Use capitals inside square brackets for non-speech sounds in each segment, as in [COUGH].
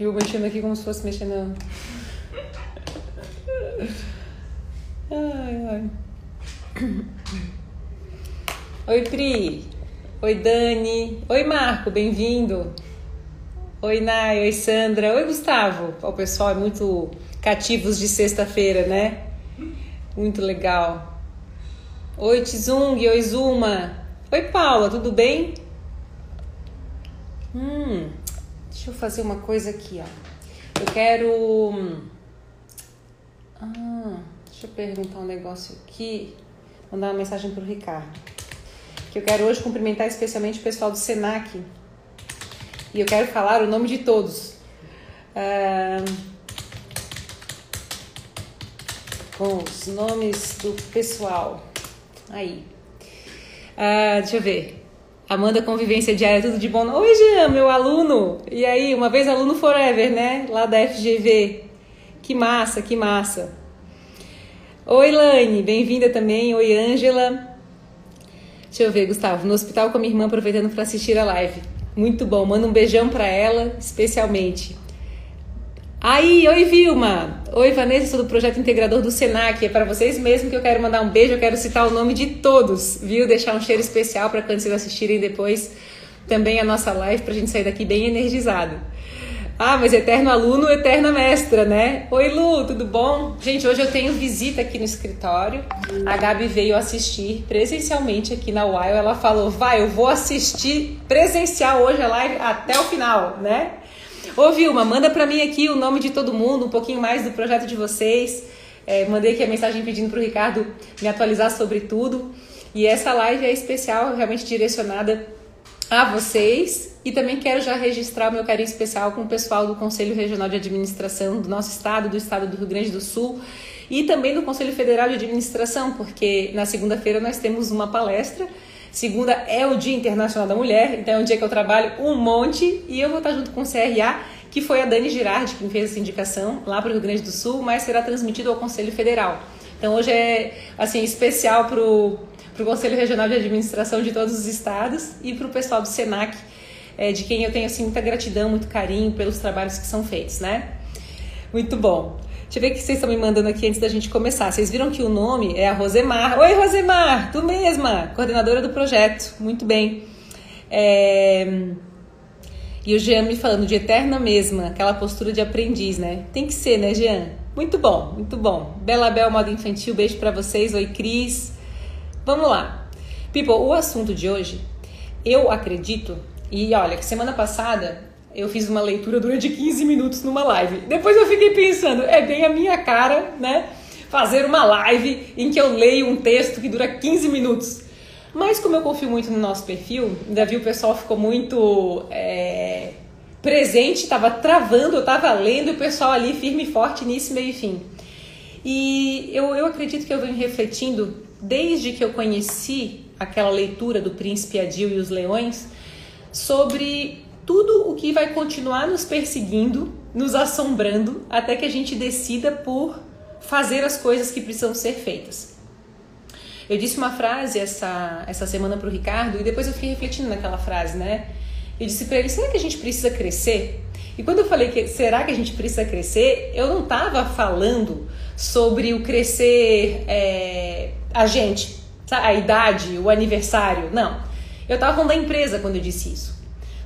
Eu mexendo aqui como se fosse mexendo. Ai, ai. Oi, Pri. Oi, Dani. Oi, Marco, bem-vindo. Oi, Nai. Oi, Sandra. Oi, Gustavo. O pessoal é muito cativos de sexta-feira, né? Muito legal. Oi, Tizung. Oi, Zuma. Oi, Paula, tudo bem? Deixa eu fazer uma coisa aqui, ó. Eu quero. Ah, deixa eu perguntar um negócio aqui. Mandar uma mensagem pro Ricardo. Que eu quero hoje cumprimentar especialmente o pessoal do SENAC. E eu quero falar o nome de todos. Ah, com os nomes do pessoal. Aí. Ah, deixa eu ver. Amanda Convivência Diária, tudo de bom? Oi, Jean, meu aluno. E aí, uma vez aluno forever, né? Lá da FGV. Que massa, que massa. Oi, Lane, bem-vinda também. Oi, Ângela. Deixa eu ver, Gustavo. No hospital com a minha irmã, aproveitando para assistir a live. Muito bom. Manda um beijão para ela, especialmente. Aí, oi Vilma. Oi Vanessa, sou do projeto integrador do Senac. É para vocês mesmo que eu quero mandar um beijo, eu quero citar o nome de todos, viu? Deixar um cheiro especial para quando vocês assistirem depois também a nossa live pra gente sair daqui bem energizado. Ah, mas eterno aluno, eterna mestra, né? Oi Lu, tudo bom? Gente, hoje eu tenho visita aqui no escritório. A Gabi veio assistir presencialmente aqui na UAI. Ela falou: vai, eu vou assistir presencial hoje a live até o final, né? Ô Vilma, manda para mim aqui o nome de todo mundo, um pouquinho mais do projeto de vocês. É, mandei aqui a mensagem pedindo para o Ricardo me atualizar sobre tudo. E essa live é especial, realmente direcionada a vocês. E também quero já registrar o meu carinho especial com o pessoal do Conselho Regional de Administração do nosso estado, do estado do Rio Grande do Sul e também do Conselho Federal de Administração, porque na segunda-feira nós temos uma palestra Segunda é o Dia Internacional da Mulher, então é um dia que eu trabalho um monte e eu vou estar junto com o CRA, que foi a Dani Girardi quem fez essa indicação lá para o Rio Grande do Sul, mas será transmitido ao Conselho Federal. Então hoje é assim especial para o Conselho Regional de Administração de todos os estados e para o pessoal do Senac, é, de quem eu tenho assim, muita gratidão, muito carinho pelos trabalhos que são feitos, né? Muito bom. Deixa eu ver o que vocês estão me mandando aqui antes da gente começar. Vocês viram que o nome é a Rosemar. Oi, Rosemar! Tu mesma, coordenadora do projeto. Muito bem. É... E o Jean me falando de eterna mesma, aquela postura de aprendiz, né? Tem que ser, né, Jean? Muito bom, muito bom. Bela Bel, modo infantil, beijo para vocês. Oi, Cris. Vamos lá. People, o assunto de hoje, eu acredito, e olha, que semana passada eu fiz uma leitura durante 15 minutos numa live. Depois eu fiquei pensando, é bem a minha cara, né? Fazer uma live em que eu leio um texto que dura 15 minutos. Mas como eu confio muito no nosso perfil, ainda vi o pessoal ficou muito é, presente, estava travando, eu estava lendo o pessoal ali firme e forte nisso, meio e fim. E eu, eu acredito que eu venho refletindo desde que eu conheci aquela leitura do Príncipe Adil e os Leões sobre tudo o que vai continuar nos perseguindo, nos assombrando, até que a gente decida por fazer as coisas que precisam ser feitas. Eu disse uma frase essa, essa semana para o Ricardo e depois eu fiquei refletindo naquela frase, né? Eu disse para ele: será que a gente precisa crescer? E quando eu falei que será que a gente precisa crescer, eu não estava falando sobre o crescer é, a gente, a idade, o aniversário. Não. Eu estava falando da empresa quando eu disse isso.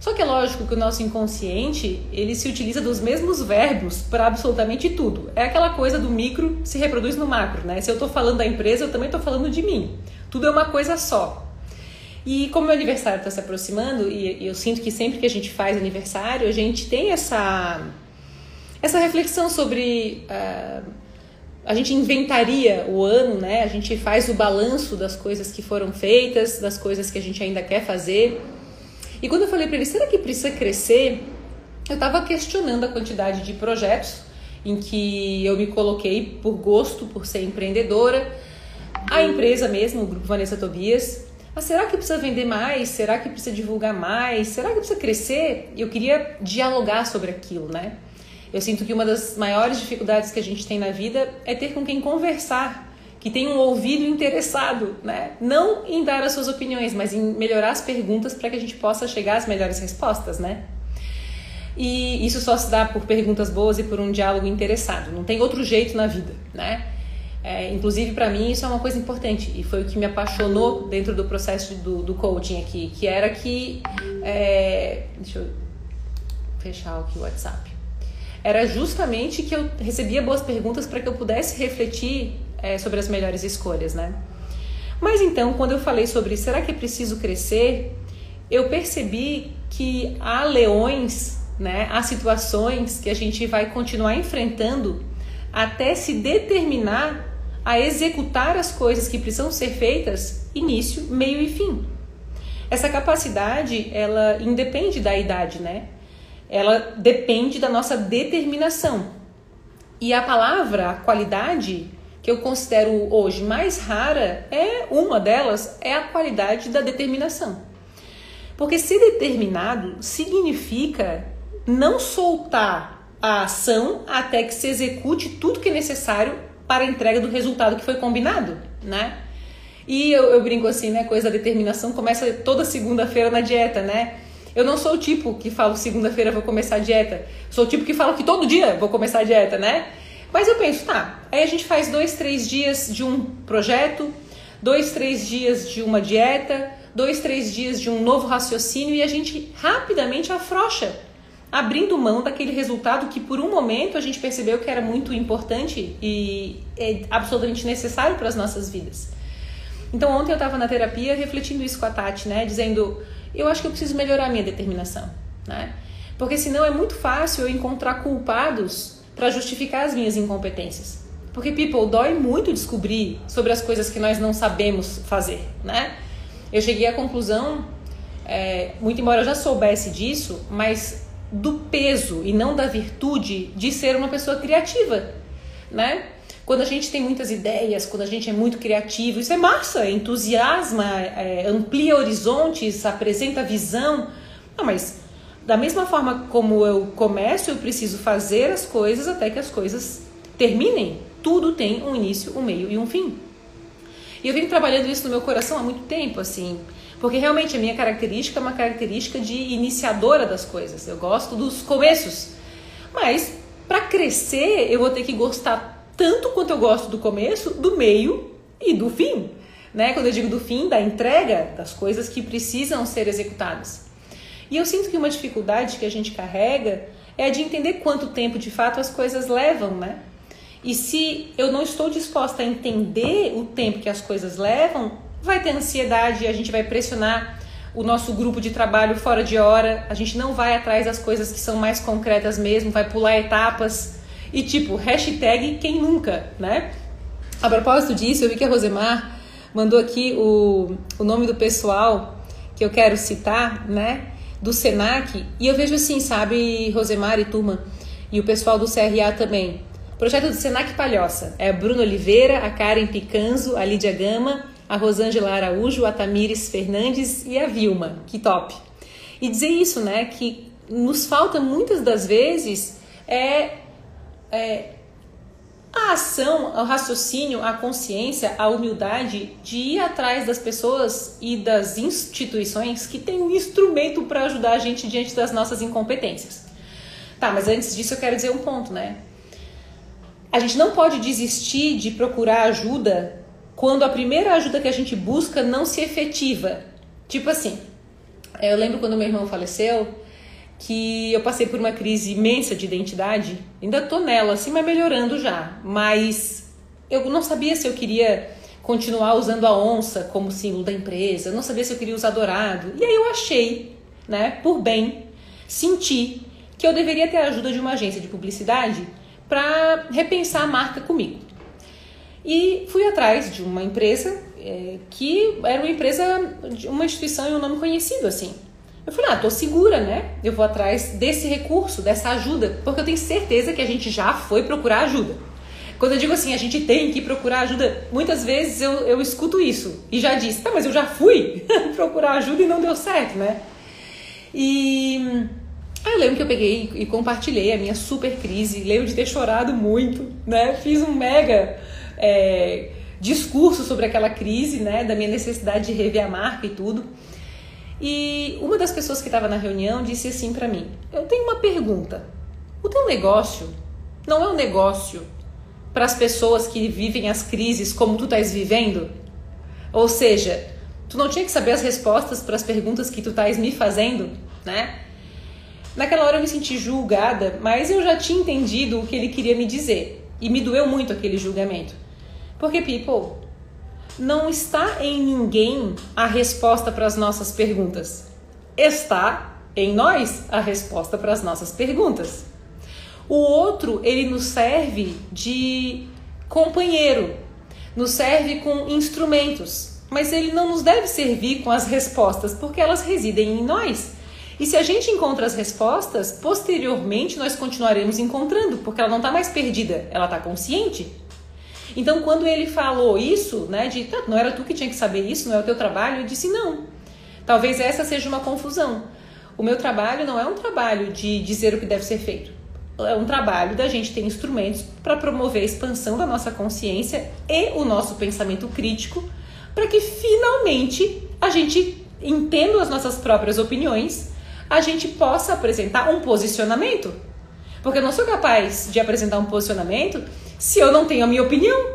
Só que é lógico que o nosso inconsciente, ele se utiliza dos mesmos verbos para absolutamente tudo. É aquela coisa do micro se reproduz no macro, né? Se eu estou falando da empresa, eu também estou falando de mim. Tudo é uma coisa só. E como meu aniversário está se aproximando, e eu sinto que sempre que a gente faz aniversário, a gente tem essa, essa reflexão sobre. Uh, a gente inventaria o ano, né? A gente faz o balanço das coisas que foram feitas, das coisas que a gente ainda quer fazer. E quando eu falei para ele, será que precisa crescer? Eu estava questionando a quantidade de projetos em que eu me coloquei por gosto, por ser empreendedora. A empresa mesmo, o grupo Vanessa Tobias. Mas será que precisa vender mais? Será que precisa divulgar mais? Será que precisa crescer? Eu queria dialogar sobre aquilo, né? Eu sinto que uma das maiores dificuldades que a gente tem na vida é ter com quem conversar que tem um ouvido interessado, né? Não em dar as suas opiniões, mas em melhorar as perguntas para que a gente possa chegar às melhores respostas, né? E isso só se dá por perguntas boas e por um diálogo interessado. Não tem outro jeito na vida, né? É, inclusive, para mim, isso é uma coisa importante e foi o que me apaixonou dentro do processo do, do coaching aqui, que era que. É, deixa eu fechar aqui o WhatsApp. Era justamente que eu recebia boas perguntas para que eu pudesse refletir é, sobre as melhores escolhas, né? Mas então, quando eu falei sobre será que é preciso crescer, eu percebi que há leões, né, há situações que a gente vai continuar enfrentando até se determinar a executar as coisas que precisam ser feitas início, meio e fim. Essa capacidade, ela independe da idade, né? Ela depende da nossa determinação. E a palavra, a qualidade, que eu considero hoje mais rara, é uma delas, é a qualidade da determinação. Porque ser determinado significa não soltar a ação até que se execute tudo que é necessário para a entrega do resultado que foi combinado, né? E eu, eu brinco assim, né? Coisa da determinação começa toda segunda-feira na dieta, né? Eu não sou o tipo que falo segunda-feira vou começar a dieta. Sou o tipo que fala que todo dia vou começar a dieta, né? Mas eu penso, tá, aí a gente faz dois, três dias de um projeto, dois, três dias de uma dieta, dois, três dias de um novo raciocínio e a gente rapidamente afrouxa abrindo mão daquele resultado que por um momento a gente percebeu que era muito importante e é absolutamente necessário para as nossas vidas. Então ontem eu estava na terapia refletindo isso com a Tati, né, dizendo, eu acho que eu preciso melhorar a minha determinação, né? Porque senão é muito fácil eu encontrar culpados para justificar as minhas incompetências. Porque people dói muito descobrir sobre as coisas que nós não sabemos fazer, né? Eu cheguei à conclusão, é, muito embora eu já soubesse disso, mas do peso e não da virtude de ser uma pessoa criativa, né? Quando a gente tem muitas ideias, quando a gente é muito criativo, isso é massa, entusiasma, é, amplia horizontes, apresenta visão. Não, mas da mesma forma como eu começo, eu preciso fazer as coisas até que as coisas terminem. Tudo tem um início, um meio e um fim. E eu venho trabalhando isso no meu coração há muito tempo, assim. Porque realmente a minha característica é uma característica de iniciadora das coisas. Eu gosto dos começos. Mas para crescer, eu vou ter que gostar tanto quanto eu gosto do começo, do meio e do fim. Né? Quando eu digo do fim, da entrega das coisas que precisam ser executadas. E eu sinto que uma dificuldade que a gente carrega é a de entender quanto tempo de fato as coisas levam, né? E se eu não estou disposta a entender o tempo que as coisas levam, vai ter ansiedade, a gente vai pressionar o nosso grupo de trabalho fora de hora, a gente não vai atrás das coisas que são mais concretas mesmo, vai pular etapas e tipo, hashtag quem nunca, né? A propósito disso, eu vi que a Rosemar mandou aqui o, o nome do pessoal que eu quero citar, né? Do Senac, e eu vejo assim, sabe, Rosemar e turma, e o pessoal do CRA também. Projeto do Senac Palhoça. É a Bruno Oliveira, a Karen Picanzo, a Lídia Gama, a Rosângela Araújo, a Tamires Fernandes e a Vilma. Que top! E dizer isso, né, que nos falta muitas das vezes é, é a ação, o raciocínio, a consciência, a humildade de ir atrás das pessoas e das instituições que têm um instrumento para ajudar a gente diante das nossas incompetências. Tá, mas antes disso eu quero dizer um ponto, né? A gente não pode desistir de procurar ajuda quando a primeira ajuda que a gente busca não se efetiva. Tipo assim, eu lembro quando meu irmão faleceu, que eu passei por uma crise imensa de identidade. Ainda tô nela, assim, mas melhorando já. Mas eu não sabia se eu queria continuar usando a onça como símbolo da empresa, eu não sabia se eu queria usar dourado. E aí eu achei, né, por bem, senti que eu deveria ter a ajuda de uma agência de publicidade para repensar a marca comigo. E fui atrás de uma empresa é, que era uma empresa, uma instituição e um nome conhecido assim. Eu falei, ah, tô segura, né? Eu vou atrás desse recurso, dessa ajuda, porque eu tenho certeza que a gente já foi procurar ajuda. Quando eu digo assim, a gente tem que procurar ajuda, muitas vezes eu, eu escuto isso e já disse, tá, mas eu já fui [LAUGHS] procurar ajuda e não deu certo, né? E aí eu lembro que eu peguei e compartilhei a minha super crise, lembro de ter chorado muito, né? Fiz um mega é, discurso sobre aquela crise, né, da minha necessidade de rever a marca e tudo. E uma das pessoas que estava na reunião disse assim para mim: Eu tenho uma pergunta. O teu negócio não é um negócio para as pessoas que vivem as crises como tu estás vivendo? Ou seja, tu não tinha que saber as respostas para as perguntas que tu estás me fazendo, né? Naquela hora eu me senti julgada, mas eu já tinha entendido o que ele queria me dizer. E me doeu muito aquele julgamento. Porque, people, não está em ninguém a resposta para as nossas perguntas. Está em nós a resposta para as nossas perguntas. O outro, ele nos serve de companheiro, nos serve com instrumentos, mas ele não nos deve servir com as respostas, porque elas residem em nós. E se a gente encontra as respostas, posteriormente nós continuaremos encontrando, porque ela não está mais perdida, ela está consciente. Então, quando ele falou isso, né, de tá, não era tu que tinha que saber isso, não é o teu trabalho, eu disse não. Talvez essa seja uma confusão. O meu trabalho não é um trabalho de dizer o que deve ser feito. É um trabalho da gente ter instrumentos para promover a expansão da nossa consciência e o nosso pensamento crítico, para que finalmente a gente entenda as nossas próprias opiniões a gente possa apresentar um posicionamento. Porque eu não sou capaz de apresentar um posicionamento se eu não tenho a minha opinião.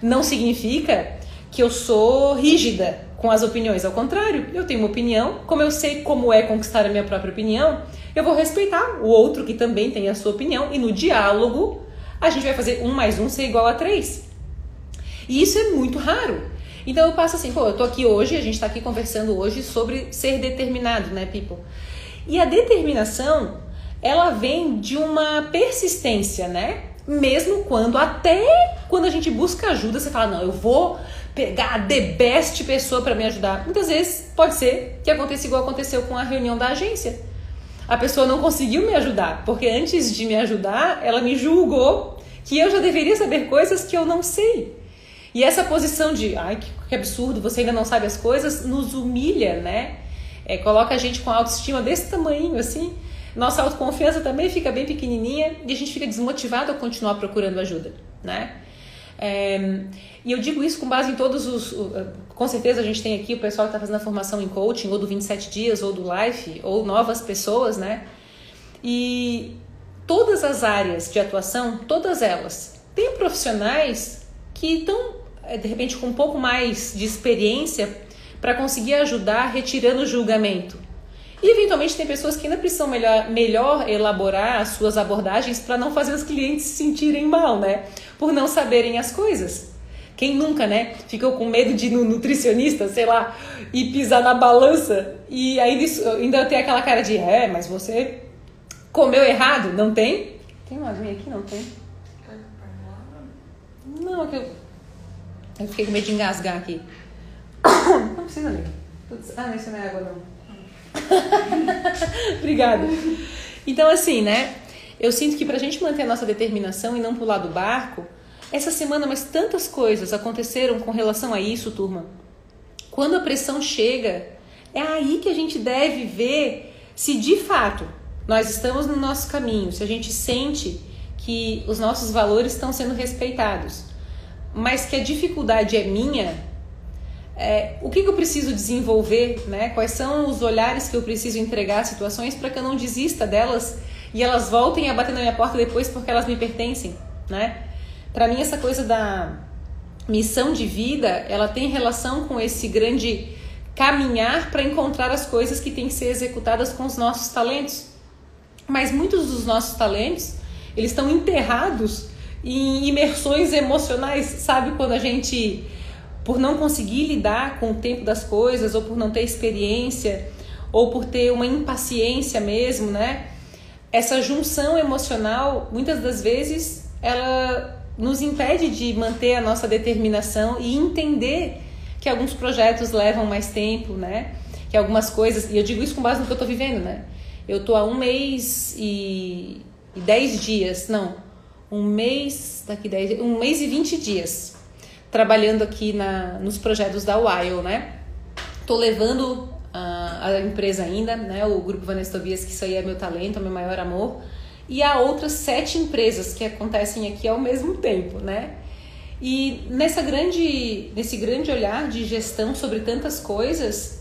Não significa que eu sou rígida com as opiniões, ao contrário, eu tenho uma opinião, como eu sei como é conquistar a minha própria opinião, eu vou respeitar o outro que também tem a sua opinião e no diálogo a gente vai fazer um mais um ser igual a três. E isso é muito raro. Então eu passo assim, pô, eu tô aqui hoje, a gente tá aqui conversando hoje sobre ser determinado, né, people? E a determinação, ela vem de uma persistência, né? Mesmo quando, até quando a gente busca ajuda, você fala, não, eu vou pegar a the best pessoa para me ajudar. Muitas vezes pode ser que aconteça igual aconteceu com a reunião da agência. A pessoa não conseguiu me ajudar, porque antes de me ajudar, ela me julgou que eu já deveria saber coisas que eu não sei. E essa posição de, ai, que, absurdo, você ainda não sabe as coisas, nos humilha, né? é, coloca a gente com autoestima desse tamanho assim. Nossa autoconfiança também fica bem pequenininha e a gente fica desmotivado a continuar procurando ajuda, né? É, e eu digo isso com base em todos os. Com certeza a gente tem aqui o pessoal que está fazendo a formação em coaching, ou do 27 dias, ou do Life, ou novas pessoas, né? E todas as áreas de atuação, todas elas, tem profissionais que estão, é, de repente, com um pouco mais de experiência para conseguir ajudar retirando o julgamento. E eventualmente tem pessoas que ainda precisam melhor, melhor elaborar as suas abordagens para não fazer os clientes se sentirem mal, né? Por não saberem as coisas. Quem nunca, né? Ficou com medo de ir no nutricionista, sei lá, e pisar na balança e ainda, tem aquela cara de é, mas você comeu errado? Não tem? Tem uma aguinha aqui? Não tem? Não, é que eu, eu fiquei com medo de engasgar aqui. [COUGHS] Não precisa ler. Ah, isso não é água, não. [LAUGHS] Obrigada. Então, assim, né? Eu sinto que pra gente manter a nossa determinação e não pular do barco, essa semana, mas tantas coisas aconteceram com relação a isso, turma. Quando a pressão chega, é aí que a gente deve ver se de fato nós estamos no nosso caminho, se a gente sente que os nossos valores estão sendo respeitados, mas que a dificuldade é minha, é, o que, que, eu preciso desenvolver, né? quais são os olhares que eu preciso entregar às situações para que eu não desista delas e elas voltem a bater na minha porta depois porque elas me pertencem. Né? Para mim, essa coisa da missão de vida, ela tem relação com esse grande caminhar para encontrar as coisas que têm que ser executadas com os nossos talentos. Mas muitos dos nossos talentos, eles estão enterrados em imersões emocionais, sabe? Quando a gente por não conseguir lidar com o tempo das coisas, ou por não ter experiência, ou por ter uma impaciência mesmo, né? Essa junção emocional, muitas das vezes, ela nos impede de manter a nossa determinação e entender que alguns projetos levam mais tempo, né? Que algumas coisas, e eu digo isso com base no que eu estou vivendo, né? Eu estou há um mês e, e dez dias, não, um mês, daqui dez, um mês e vinte dias trabalhando aqui na, nos projetos da Wild, né? Tô levando a, a empresa ainda, né? O grupo Vanessa Tobias, que isso aí é meu talento, é meu maior amor. E há outras sete empresas que acontecem aqui ao mesmo tempo, né? E nessa grande, nesse grande olhar de gestão sobre tantas coisas,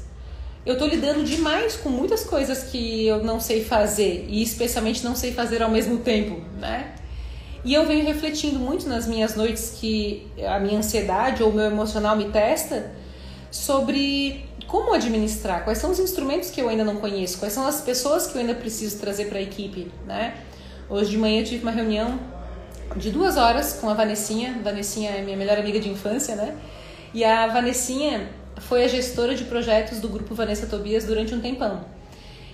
eu tô lidando demais com muitas coisas que eu não sei fazer e especialmente não sei fazer ao mesmo tempo, né? E eu venho refletindo muito nas minhas noites que a minha ansiedade ou o meu emocional me testa sobre como administrar, quais são os instrumentos que eu ainda não conheço, quais são as pessoas que eu ainda preciso trazer para a equipe, né? Hoje de manhã eu tive uma reunião de duas horas com a Vanessinha. Vanessinha é minha melhor amiga de infância, né? E a Vanessinha foi a gestora de projetos do grupo Vanessa Tobias durante um tempão.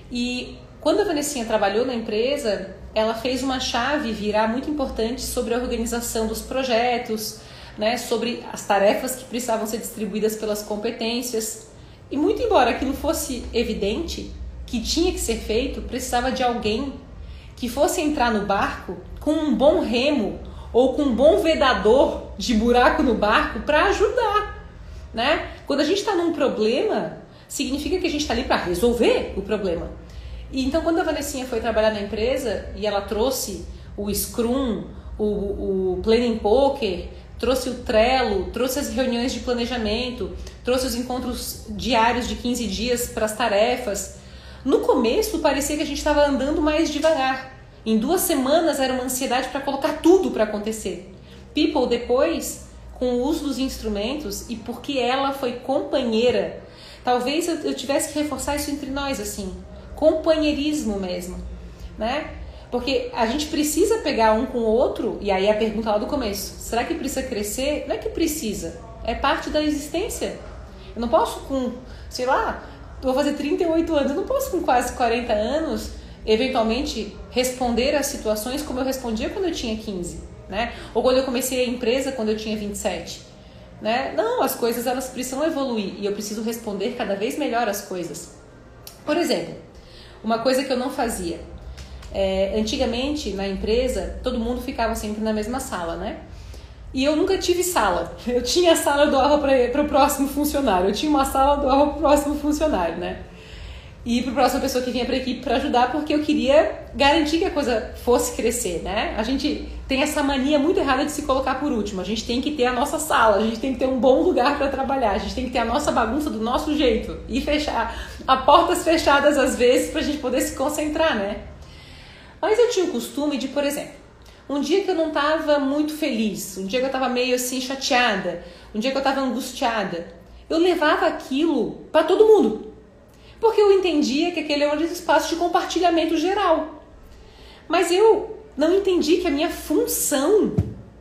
E quando a Vanessinha trabalhou na empresa, ela fez uma chave virar muito importante sobre a organização dos projetos, né, sobre as tarefas que precisavam ser distribuídas pelas competências. E muito embora aquilo fosse evidente, que tinha que ser feito, precisava de alguém que fosse entrar no barco com um bom remo ou com um bom vedador de buraco no barco para ajudar, né? Quando a gente está num problema, significa que a gente está ali para resolver o problema. E então quando a Vanessinha foi trabalhar na empresa e ela trouxe o Scrum, o, o Planning Poker, trouxe o Trello, trouxe as reuniões de planejamento, trouxe os encontros diários de 15 dias para as tarefas. No começo parecia que a gente estava andando mais devagar. Em duas semanas era uma ansiedade para colocar tudo para acontecer. People depois, com o uso dos instrumentos e porque ela foi companheira, talvez eu tivesse que reforçar isso entre nós assim, companheirismo mesmo, né? Porque a gente precisa pegar um com o outro, e aí a pergunta lá do começo: será que precisa crescer? Não é que precisa, é parte da existência. Eu não posso com, sei lá, vou fazer 38 anos, eu não posso com quase 40 anos eventualmente responder às situações como eu respondia quando eu tinha 15, né? Ou quando eu comecei a empresa quando eu tinha 27, né? Não, as coisas elas precisam evoluir e eu preciso responder cada vez melhor as coisas. Por exemplo, uma coisa que eu não fazia. É, antigamente na empresa todo mundo ficava sempre na mesma sala, né? E eu nunca tive sala. [LAUGHS] Eu tinha a sala do doava para o próximo funcionário. Eu tinha uma sala do doava para o próximo funcionário, né? E para a próxima pessoa que vinha para a equipe para ajudar, porque eu queria garantir que a coisa fosse crescer, né? A gente tem essa mania muito errada de se colocar por último. A gente tem que ter a nossa sala, a gente tem que ter um bom lugar para trabalhar, a gente tem que ter a nossa bagunça do nosso jeito e fechar a portas fechadas às vezes para a gente poder se concentrar, né? Mas eu tinha o costume de, por exemplo, um dia que eu não estava muito feliz, um dia que eu estava meio assim chateada, um dia que eu estava angustiada, eu levava aquilo para todo mundo porque eu entendia que aquele era um espaço de compartilhamento geral. Mas eu não entendi que a minha função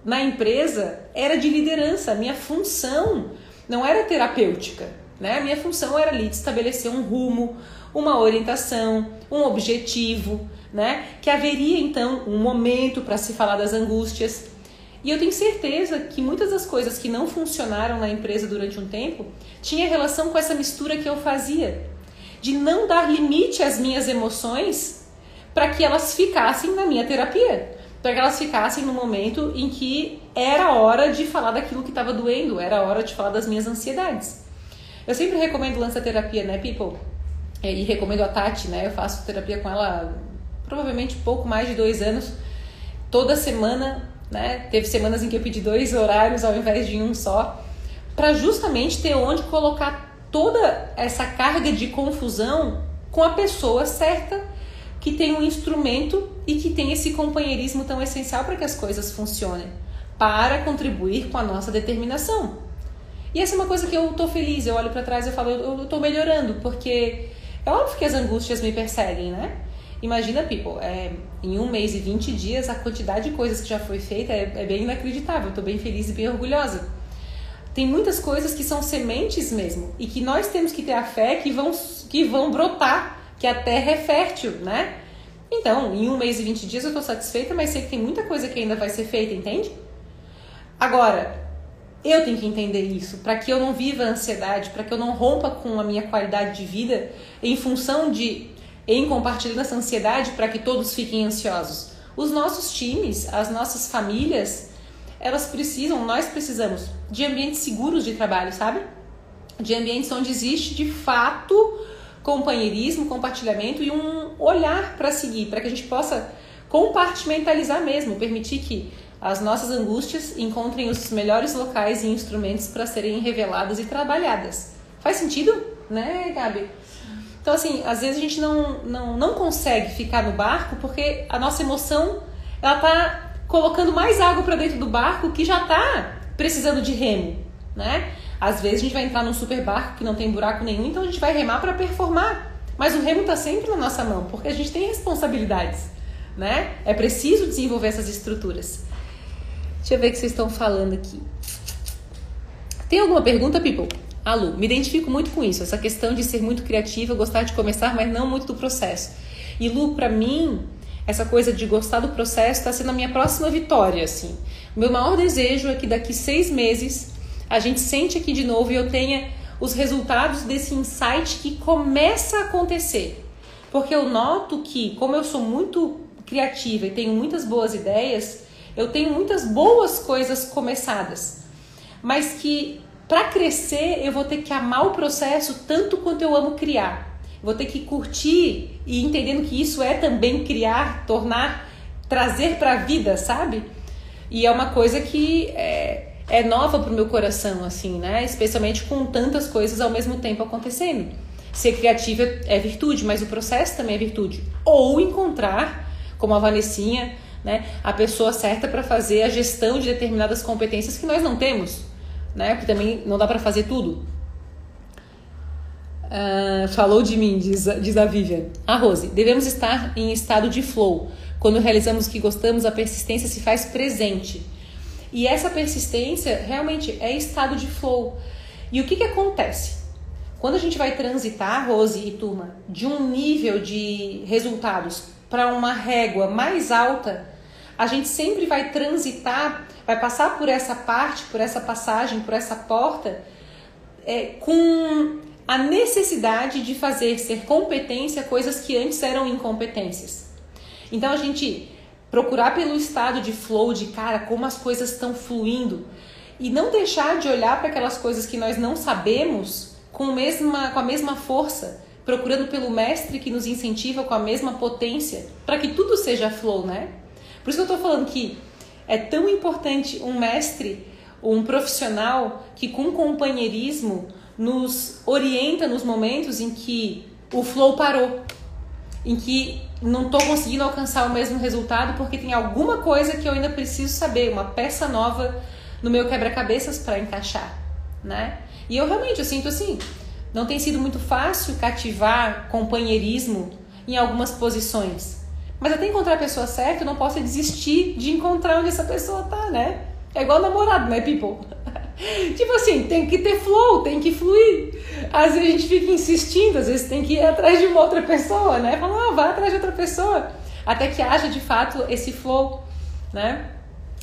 na empresa era de liderança, a minha função não era terapêutica, né? A minha função era ali de estabelecer um rumo, uma orientação, um objetivo, né? Que haveria então um momento para se falar das angústias. E eu tenho certeza que muitas das coisas que não funcionaram na empresa durante um tempo tinha relação com essa mistura que eu fazia de não dar limite às minhas emoções para que elas ficassem na minha terapia, para que elas ficassem no momento em que era hora de falar daquilo que estava doendo, era hora de falar das minhas ansiedades. Eu sempre recomendo lança terapia, né, people? E recomendo a Tati, né? Eu faço terapia com ela provavelmente pouco mais de dois anos, toda semana, né? Teve semanas em que eu pedi dois horários ao invés de um só, para justamente ter onde colocar toda essa carga de confusão com a pessoa certa que tem um instrumento e que tem esse companheirismo tão essencial para que as coisas funcionem, para contribuir com a nossa determinação. E essa é uma coisa que eu tô feliz, eu olho para trás e falo, eu, tô melhorando, porque é óbvio que as angústias me perseguem, né? Imagina, people, é, em um mês e 20 dias, a quantidade de coisas que já foi feita é, é bem inacreditável. Eu tô bem feliz e bem orgulhosa tem muitas coisas que são sementes mesmo e que nós temos que ter a fé que vão, que vão brotar, que a terra é fértil, né? Então, em um mês e 20 dias eu estou satisfeita, mas sei que tem muita coisa que ainda vai ser feita, entende? Agora, eu tenho que entender isso para que eu não viva ansiedade, para que eu não rompa com a minha qualidade de vida em função de em compartilhando essa ansiedade para que todos fiquem ansiosos. Os nossos times, as nossas famílias, elas precisam, nós precisamos de ambientes seguros de trabalho, sabe? De ambientes onde existe de fato companheirismo, compartilhamento e um olhar para seguir, para que a gente possa compartimentalizar mesmo, permitir que as nossas angústias encontrem os melhores locais e instrumentos para serem reveladas e trabalhadas. Faz sentido, né, Gabi? Então, assim, às vezes a gente não, não, não consegue ficar no barco porque a nossa emoção ela tá colocando mais água para dentro do barco que já tá precisando de remo, né? Às vezes a gente vai entrar num super barco que não tem buraco nenhum, então a gente vai remar para performar. Mas o remo está sempre na nossa mão, porque a gente tem responsabilidades, né? É preciso desenvolver essas estruturas. Deixa eu ver o que vocês estão falando aqui. Tem alguma pergunta, people? Alu, me identifico muito com isso, essa questão de ser muito criativa, gostar de começar, mas não muito do processo. E Lu, para mim, essa coisa de gostar do processo está sendo a minha próxima vitória, assim. Meu maior desejo é que daqui seis meses a gente sente aqui de novo e eu tenha os resultados desse insight que começa a acontecer. Porque eu noto que, como eu sou muito criativa e tenho muitas boas ideias, eu tenho muitas boas coisas começadas, mas que para crescer eu vou ter que amar o processo tanto quanto eu amo criar. Vou ter que curtir e entendendo que isso é também criar, tornar, trazer para a vida, sabe? E é uma coisa que é, é nova pro meu coração, assim, né? Especialmente com tantas coisas ao mesmo tempo acontecendo. Ser criativa é virtude, mas o processo também é virtude. Ou encontrar, como a Vanessinha, né, a pessoa certa para fazer a gestão de determinadas competências que nós não temos, né? Porque também não dá para fazer tudo. Uh, falou de mim, diz, diz a Vivian. A Rose, devemos estar em estado de flow. Quando realizamos o que gostamos, a persistência se faz presente. E essa persistência realmente é estado de flow. E o que, que acontece? Quando a gente vai transitar, Rose e turma, de um nível de resultados para uma régua mais alta, a gente sempre vai transitar, vai passar por essa parte, por essa passagem, por essa porta, é, com a necessidade de fazer ser competência coisas que antes eram incompetências. Então a gente procurar pelo estado de flow, de cara, como as coisas estão fluindo, e não deixar de olhar para aquelas coisas que nós não sabemos com, mesma, com a mesma força, procurando pelo mestre que nos incentiva com a mesma potência, para que tudo seja flow, né? Por isso que eu estou falando que é tão importante um mestre, um profissional que com companheirismo nos orienta nos momentos em que o flow parou, em que não estou conseguindo alcançar o mesmo resultado porque tem alguma coisa que eu ainda preciso saber, uma peça nova no meu quebra-cabeças para encaixar, né? E eu realmente eu sinto assim, não tem sido muito fácil cativar companheirismo em algumas posições. Mas até encontrar a pessoa certa, eu não posso desistir de encontrar onde essa pessoa tá, né? É igual namorado, né, people? Tipo assim, tem que ter flow, tem que fluir. Às vezes a gente fica insistindo, às vezes tem que ir atrás de uma outra pessoa, né? Fala, ah, vai atrás de outra pessoa. Até que haja de fato esse flow, né?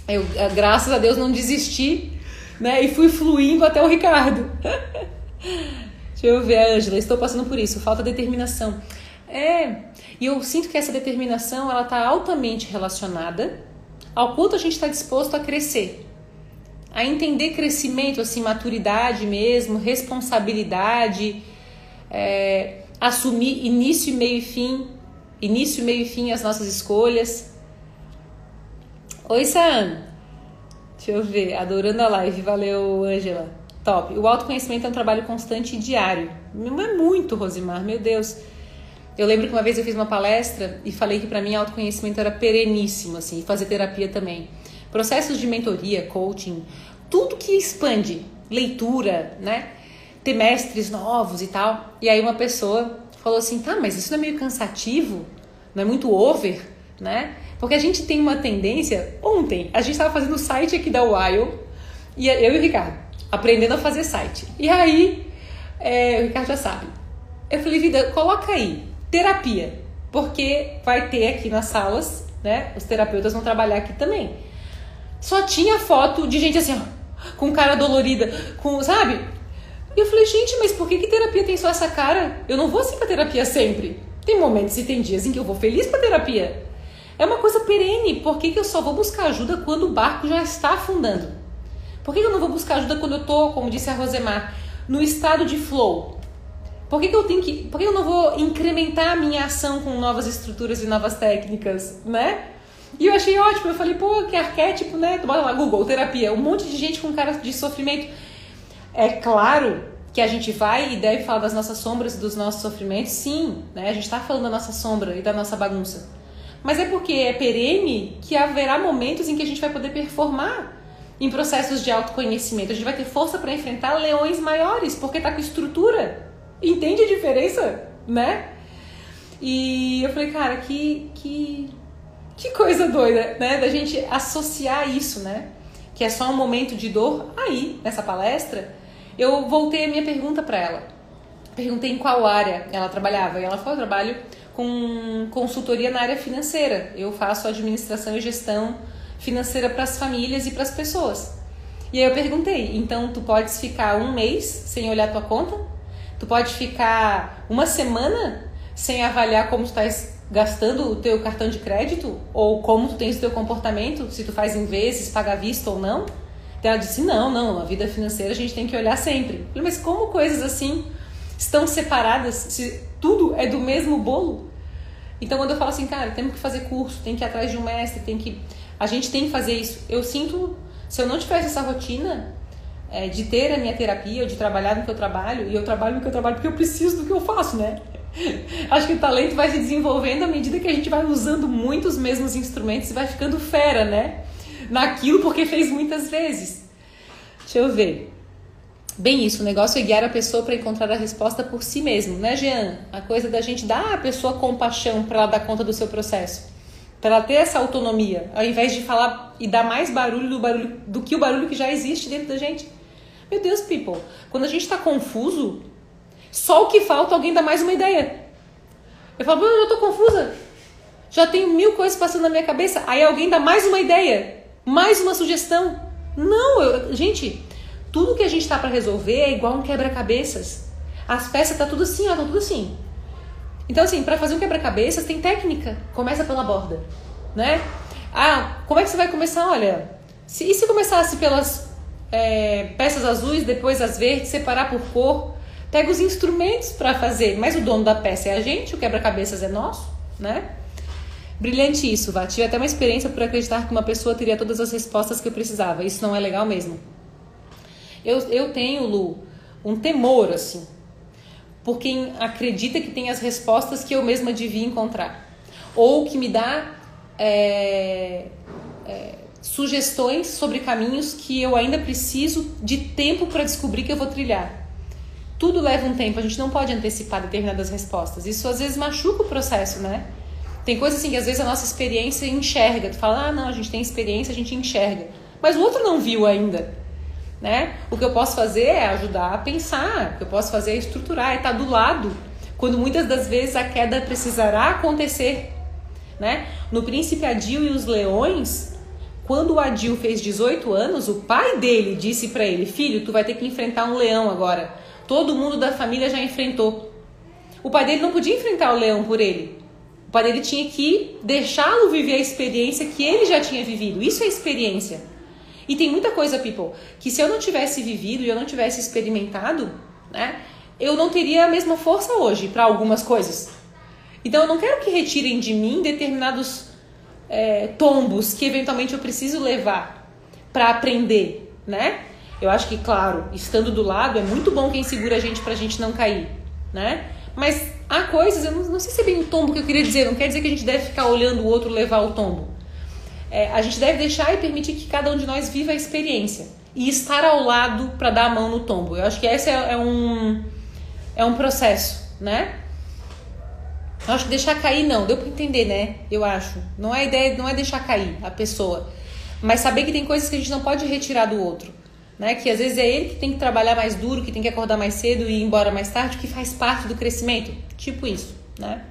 Eu, eh, graças a Deus, não desisti, né? E fui fluindo até o Ricardo. [LAUGHS] Deixa eu ver, Ângela, estou passando por isso, falta determinação. É, e eu sinto que essa determinação ela está altamente relacionada ao quanto a gente está disposto a crescer a entender crescimento, assim, maturidade mesmo, responsabilidade, é, assumir início, meio e fim, início, meio e fim as nossas escolhas. Oi, Sam. Deixa eu ver, adorando a live, valeu, Angela. Top. O autoconhecimento é um trabalho constante e diário. Não é muito, Rosimar, meu Deus. Eu lembro que uma vez eu fiz uma palestra e falei que para mim autoconhecimento era pereníssimo, assim, e fazer terapia também. Processos de mentoria, coaching, tudo que expande, leitura, né? Ter mestres novos e tal. E aí uma pessoa falou assim: tá, mas isso não é meio cansativo? Não é muito over, né? Porque a gente tem uma tendência. Ontem, a gente estava fazendo o site aqui da Wild, e eu e o Ricardo, aprendendo a fazer site. E aí, é, o Ricardo já sabe. Eu falei, vida, coloca aí, terapia. Porque vai ter aqui nas salas, né? Os terapeutas vão trabalhar aqui também. Só tinha foto de gente assim, ó, com cara dolorida, com, sabe? E eu falei, gente, mas por que, que terapia tem só essa cara? Eu não vou assim pra terapia sempre. Tem momentos e tem dias em que eu vou feliz pra terapia. É uma coisa perene. Por que, que eu só vou buscar ajuda quando o barco já está afundando? Por que, que eu não vou buscar ajuda quando eu tô, como disse a Rosemar, no estado de flow? Por que, que eu tenho que. Por que eu não vou incrementar a minha ação com novas estruturas e novas técnicas, né? E eu achei ótimo. Eu falei, pô, que arquétipo, né? Tu bota lá Google, terapia. Um monte de gente com cara de sofrimento. É claro que a gente vai e deve falar das nossas sombras e dos nossos sofrimentos, sim, né? A gente está falando da nossa sombra e da nossa bagunça. Mas é porque é perene que haverá momentos em que a gente vai poder performar em processos de autoconhecimento. A gente vai ter força para enfrentar leões maiores, porque tá com estrutura. Entende a diferença, né? E eu falei, cara, que que que coisa doida, né? Da gente associar isso, né? Que é só um momento de dor. Aí, nessa palestra, eu voltei a minha pergunta para ela. Perguntei em qual área ela trabalhava. E ela falou: eu trabalho com consultoria na área financeira. Eu faço administração e gestão financeira para as famílias e para as pessoas. E aí eu perguntei: então tu podes ficar um mês sem olhar tua conta? Tu pode ficar uma semana sem avaliar como tu estás gastando o teu cartão de crédito ou como tu tens o teu comportamento, se tu faz em vezes, paga à vista ou não. Então ela disse: "Não, não, a vida financeira a gente tem que olhar sempre". Falei, mas como coisas assim estão separadas se tudo é do mesmo bolo? Então quando eu falo assim, cara, temos que fazer curso, tem que ir atrás de um mestre, tem que a gente tem que fazer isso. Eu sinto, se eu não tivesse essa rotina é, de ter a minha terapia, de trabalhar no que eu trabalho, e eu trabalho no que eu trabalho porque eu preciso do que eu faço, né? [LAUGHS] Acho que o talento vai se desenvolvendo à medida que a gente vai usando muitos mesmos instrumentos e vai ficando fera, né? Naquilo porque fez muitas vezes. Deixa eu ver. Bem isso, o negócio é guiar a pessoa para encontrar a resposta por si mesmo, né, Jean? A coisa da gente dar à pessoa compaixão para ela dar conta do seu processo. Para ela ter essa autonomia, ao invés de falar e dar mais barulho do, barulho do que o barulho que já existe dentro da gente. Meu Deus, people, quando a gente está confuso, só o que falta alguém dar mais uma ideia. Eu falo, eu já tô confusa. Já tenho mil coisas passando na minha cabeça. Aí alguém dá mais uma ideia, mais uma sugestão. Não, eu, gente, tudo que a gente tá para resolver é igual um quebra-cabeças. As peças tá tudo assim, ó, tá tudo assim. Então assim, para fazer um quebra-cabeças tem técnica. Começa pela borda, né? Ah, como é que você vai começar? Olha, se, e se começasse pelas é, peças azuis, depois as verdes, separar por cor? Pega os instrumentos para fazer, mas o dono da peça é a gente, o quebra-cabeças é nosso, né? Brilhante isso, Vá. Tive até uma experiência por acreditar que uma pessoa teria todas as respostas que eu precisava. Isso não é legal mesmo. Eu, eu tenho, Lu, um temor, assim, por quem acredita que tem as respostas que eu mesma devia encontrar. Ou que me dá é, é, sugestões sobre caminhos que eu ainda preciso de tempo para descobrir que eu vou trilhar. Tudo leva um tempo, a gente não pode antecipar determinadas respostas. Isso às vezes machuca o processo, né? Tem coisas assim que às vezes a nossa experiência enxerga. Tu fala, ah, não, a gente tem experiência, a gente enxerga. Mas o outro não viu ainda, né? O que eu posso fazer é ajudar a pensar, o que eu posso fazer é estruturar, é estar do lado, quando muitas das vezes a queda precisará acontecer, né? No Príncipe Adil e os Leões, quando o Adil fez 18 anos, o pai dele disse para ele: "Filho, tu vai ter que enfrentar um leão agora." Todo mundo da família já enfrentou. O pai dele não podia enfrentar o leão por ele. O pai dele tinha que deixá-lo viver a experiência que ele já tinha vivido. Isso é experiência. E tem muita coisa, people, que se eu não tivesse vivido e eu não tivesse experimentado, né, eu não teria a mesma força hoje para algumas coisas. Então eu não quero que retirem de mim determinados é, tombos que eventualmente eu preciso levar para aprender, né? Eu acho que, claro, estando do lado é muito bom quem segura a gente pra gente não cair, né? Mas há coisas, eu não, não sei se é bem o tombo que eu queria dizer, não quer dizer que a gente deve ficar olhando o outro levar o tombo. É, a gente deve deixar e permitir que cada um de nós viva a experiência e estar ao lado para dar a mão no tombo. Eu acho que esse é, é, um é um processo, né? Eu acho que deixar cair não, deu para entender, né? Eu acho. Não é ideia, não é deixar cair a pessoa, mas saber que tem coisas que a gente não pode retirar do outro né? Que às vezes é ele que tem que trabalhar mais duro, que tem que acordar mais cedo e ir embora mais tarde, que faz parte do crescimento. Tipo isso, né?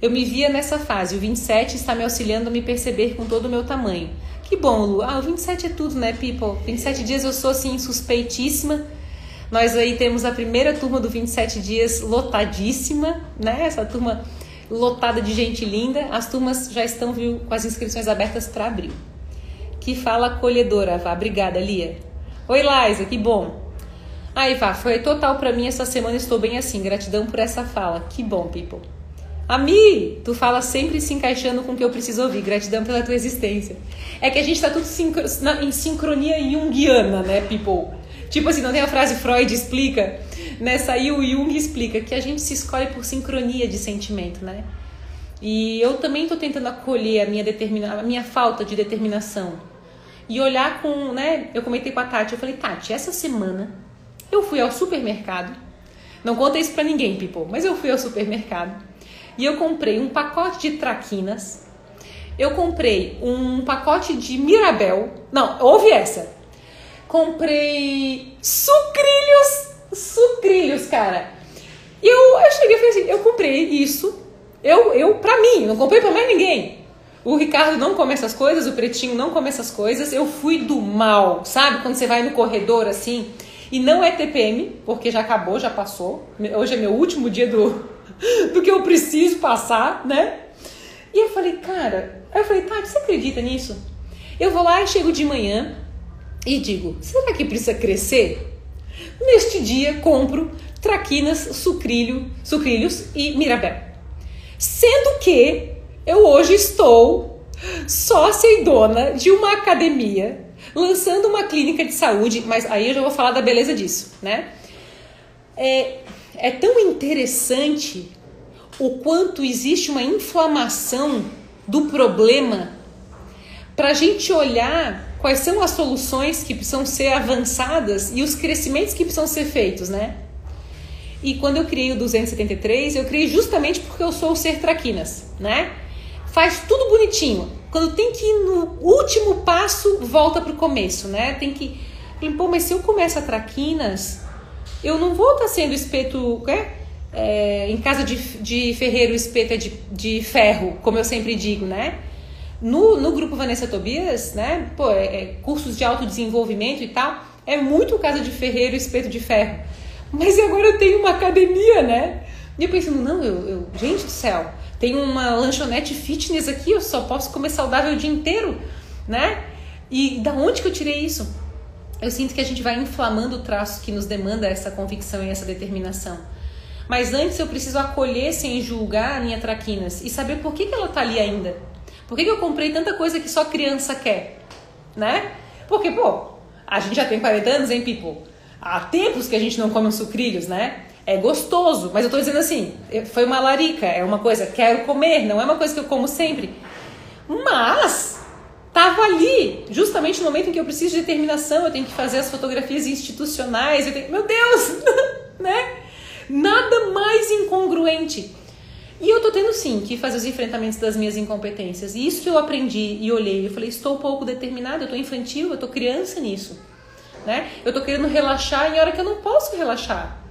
Eu me via nessa fase. O 27 está me auxiliando a me perceber com todo o meu tamanho. Que bom, Lu. Ah, o 27 é tudo, né, people? 27 dias eu sou assim suspeitíssima. Nós aí temos a primeira turma do 27 dias lotadíssima, né? Essa turma lotada de gente linda. As turmas já estão viu, com as inscrições abertas para abril que fala acolhedora, Vá. Obrigada, Lia. Oi, Laisa, que bom. Aí, Vá, foi total para mim essa semana, estou bem assim. Gratidão por essa fala. Que bom, people. Ami, tu fala sempre se encaixando com o que eu preciso ouvir. Gratidão pela tua existência. É que a gente tá tudo sincro... em sincronia junguiana, né, people? Tipo assim, não tem a frase Freud explica? Aí o Jung explica que a gente se escolhe por sincronia de sentimento, né? E eu também estou tentando acolher a minha, determina a minha falta de determinação. E olhar com, né? Eu comentei com a Tati, eu falei, Tati, essa semana eu fui ao supermercado. Não conta isso pra ninguém, people, mas eu fui ao supermercado. E eu comprei um pacote de traquinas. Eu comprei um pacote de Mirabel. Não, ouve essa. Comprei sucrilhos. Sucrilhos, cara. E eu, eu cheguei e falei assim: eu comprei isso eu, eu para mim, não comprei para mais ninguém. O Ricardo não come essas coisas, o Pretinho não come essas coisas. Eu fui do mal, sabe? Quando você vai no corredor assim, e não é TPM, porque já acabou, já passou. Hoje é meu último dia do, [LAUGHS] do que eu preciso passar, né? E eu falei, cara, aí eu falei, tá, você acredita nisso? Eu vou lá e chego de manhã e digo, será que precisa crescer? Neste dia compro traquinas, sucrilho, sucrilhos e mirabel. Sendo que eu hoje estou sócia e dona de uma academia, lançando uma clínica de saúde, mas aí eu já vou falar da beleza disso, né? É, é tão interessante o quanto existe uma inflamação do problema para a gente olhar quais são as soluções que precisam ser avançadas e os crescimentos que precisam ser feitos, né? E quando eu criei o 273, eu criei justamente porque eu sou o ser traquinas, né? Faz tudo bonitinho. Quando tem que ir no último passo, volta pro começo, né? Tem que. Pô, mas se eu começo a traquinas, eu não vou estar tá sendo espeto. Né? É, em casa de, de ferreiro, o espeto é de, de ferro, como eu sempre digo, né? No, no grupo Vanessa Tobias, né? Pô, é, é, cursos de autodesenvolvimento e tal, é muito casa de ferreiro, espeto de ferro. Mas agora eu tenho uma academia, né? E eu pensando, não, eu, eu, gente do céu, tem uma lanchonete fitness aqui, eu só posso comer saudável o dia inteiro, né? E da onde que eu tirei isso? Eu sinto que a gente vai inflamando o traço que nos demanda essa convicção e essa determinação. Mas antes eu preciso acolher sem julgar a minha traquinas e saber por que, que ela tá ali ainda. Por que, que eu comprei tanta coisa que só criança quer, né? Porque, pô, a gente já tem 40 anos, hein, people? há tempos que a gente não come os sucrilhos, né? É gostoso, mas eu tô dizendo assim, foi uma larica, é uma coisa, quero comer, não é uma coisa que eu como sempre. Mas tava ali, justamente no momento em que eu preciso de determinação, eu tenho que fazer as fotografias institucionais, eu tenho, meu Deus, [LAUGHS] né? Nada mais incongruente. E eu tô tendo sim que fazer os enfrentamentos das minhas incompetências. E isso que eu aprendi e olhei, eu falei, estou pouco determinada, eu tô infantil, eu tô criança nisso né? Eu tô querendo relaxar em hora que eu não posso relaxar.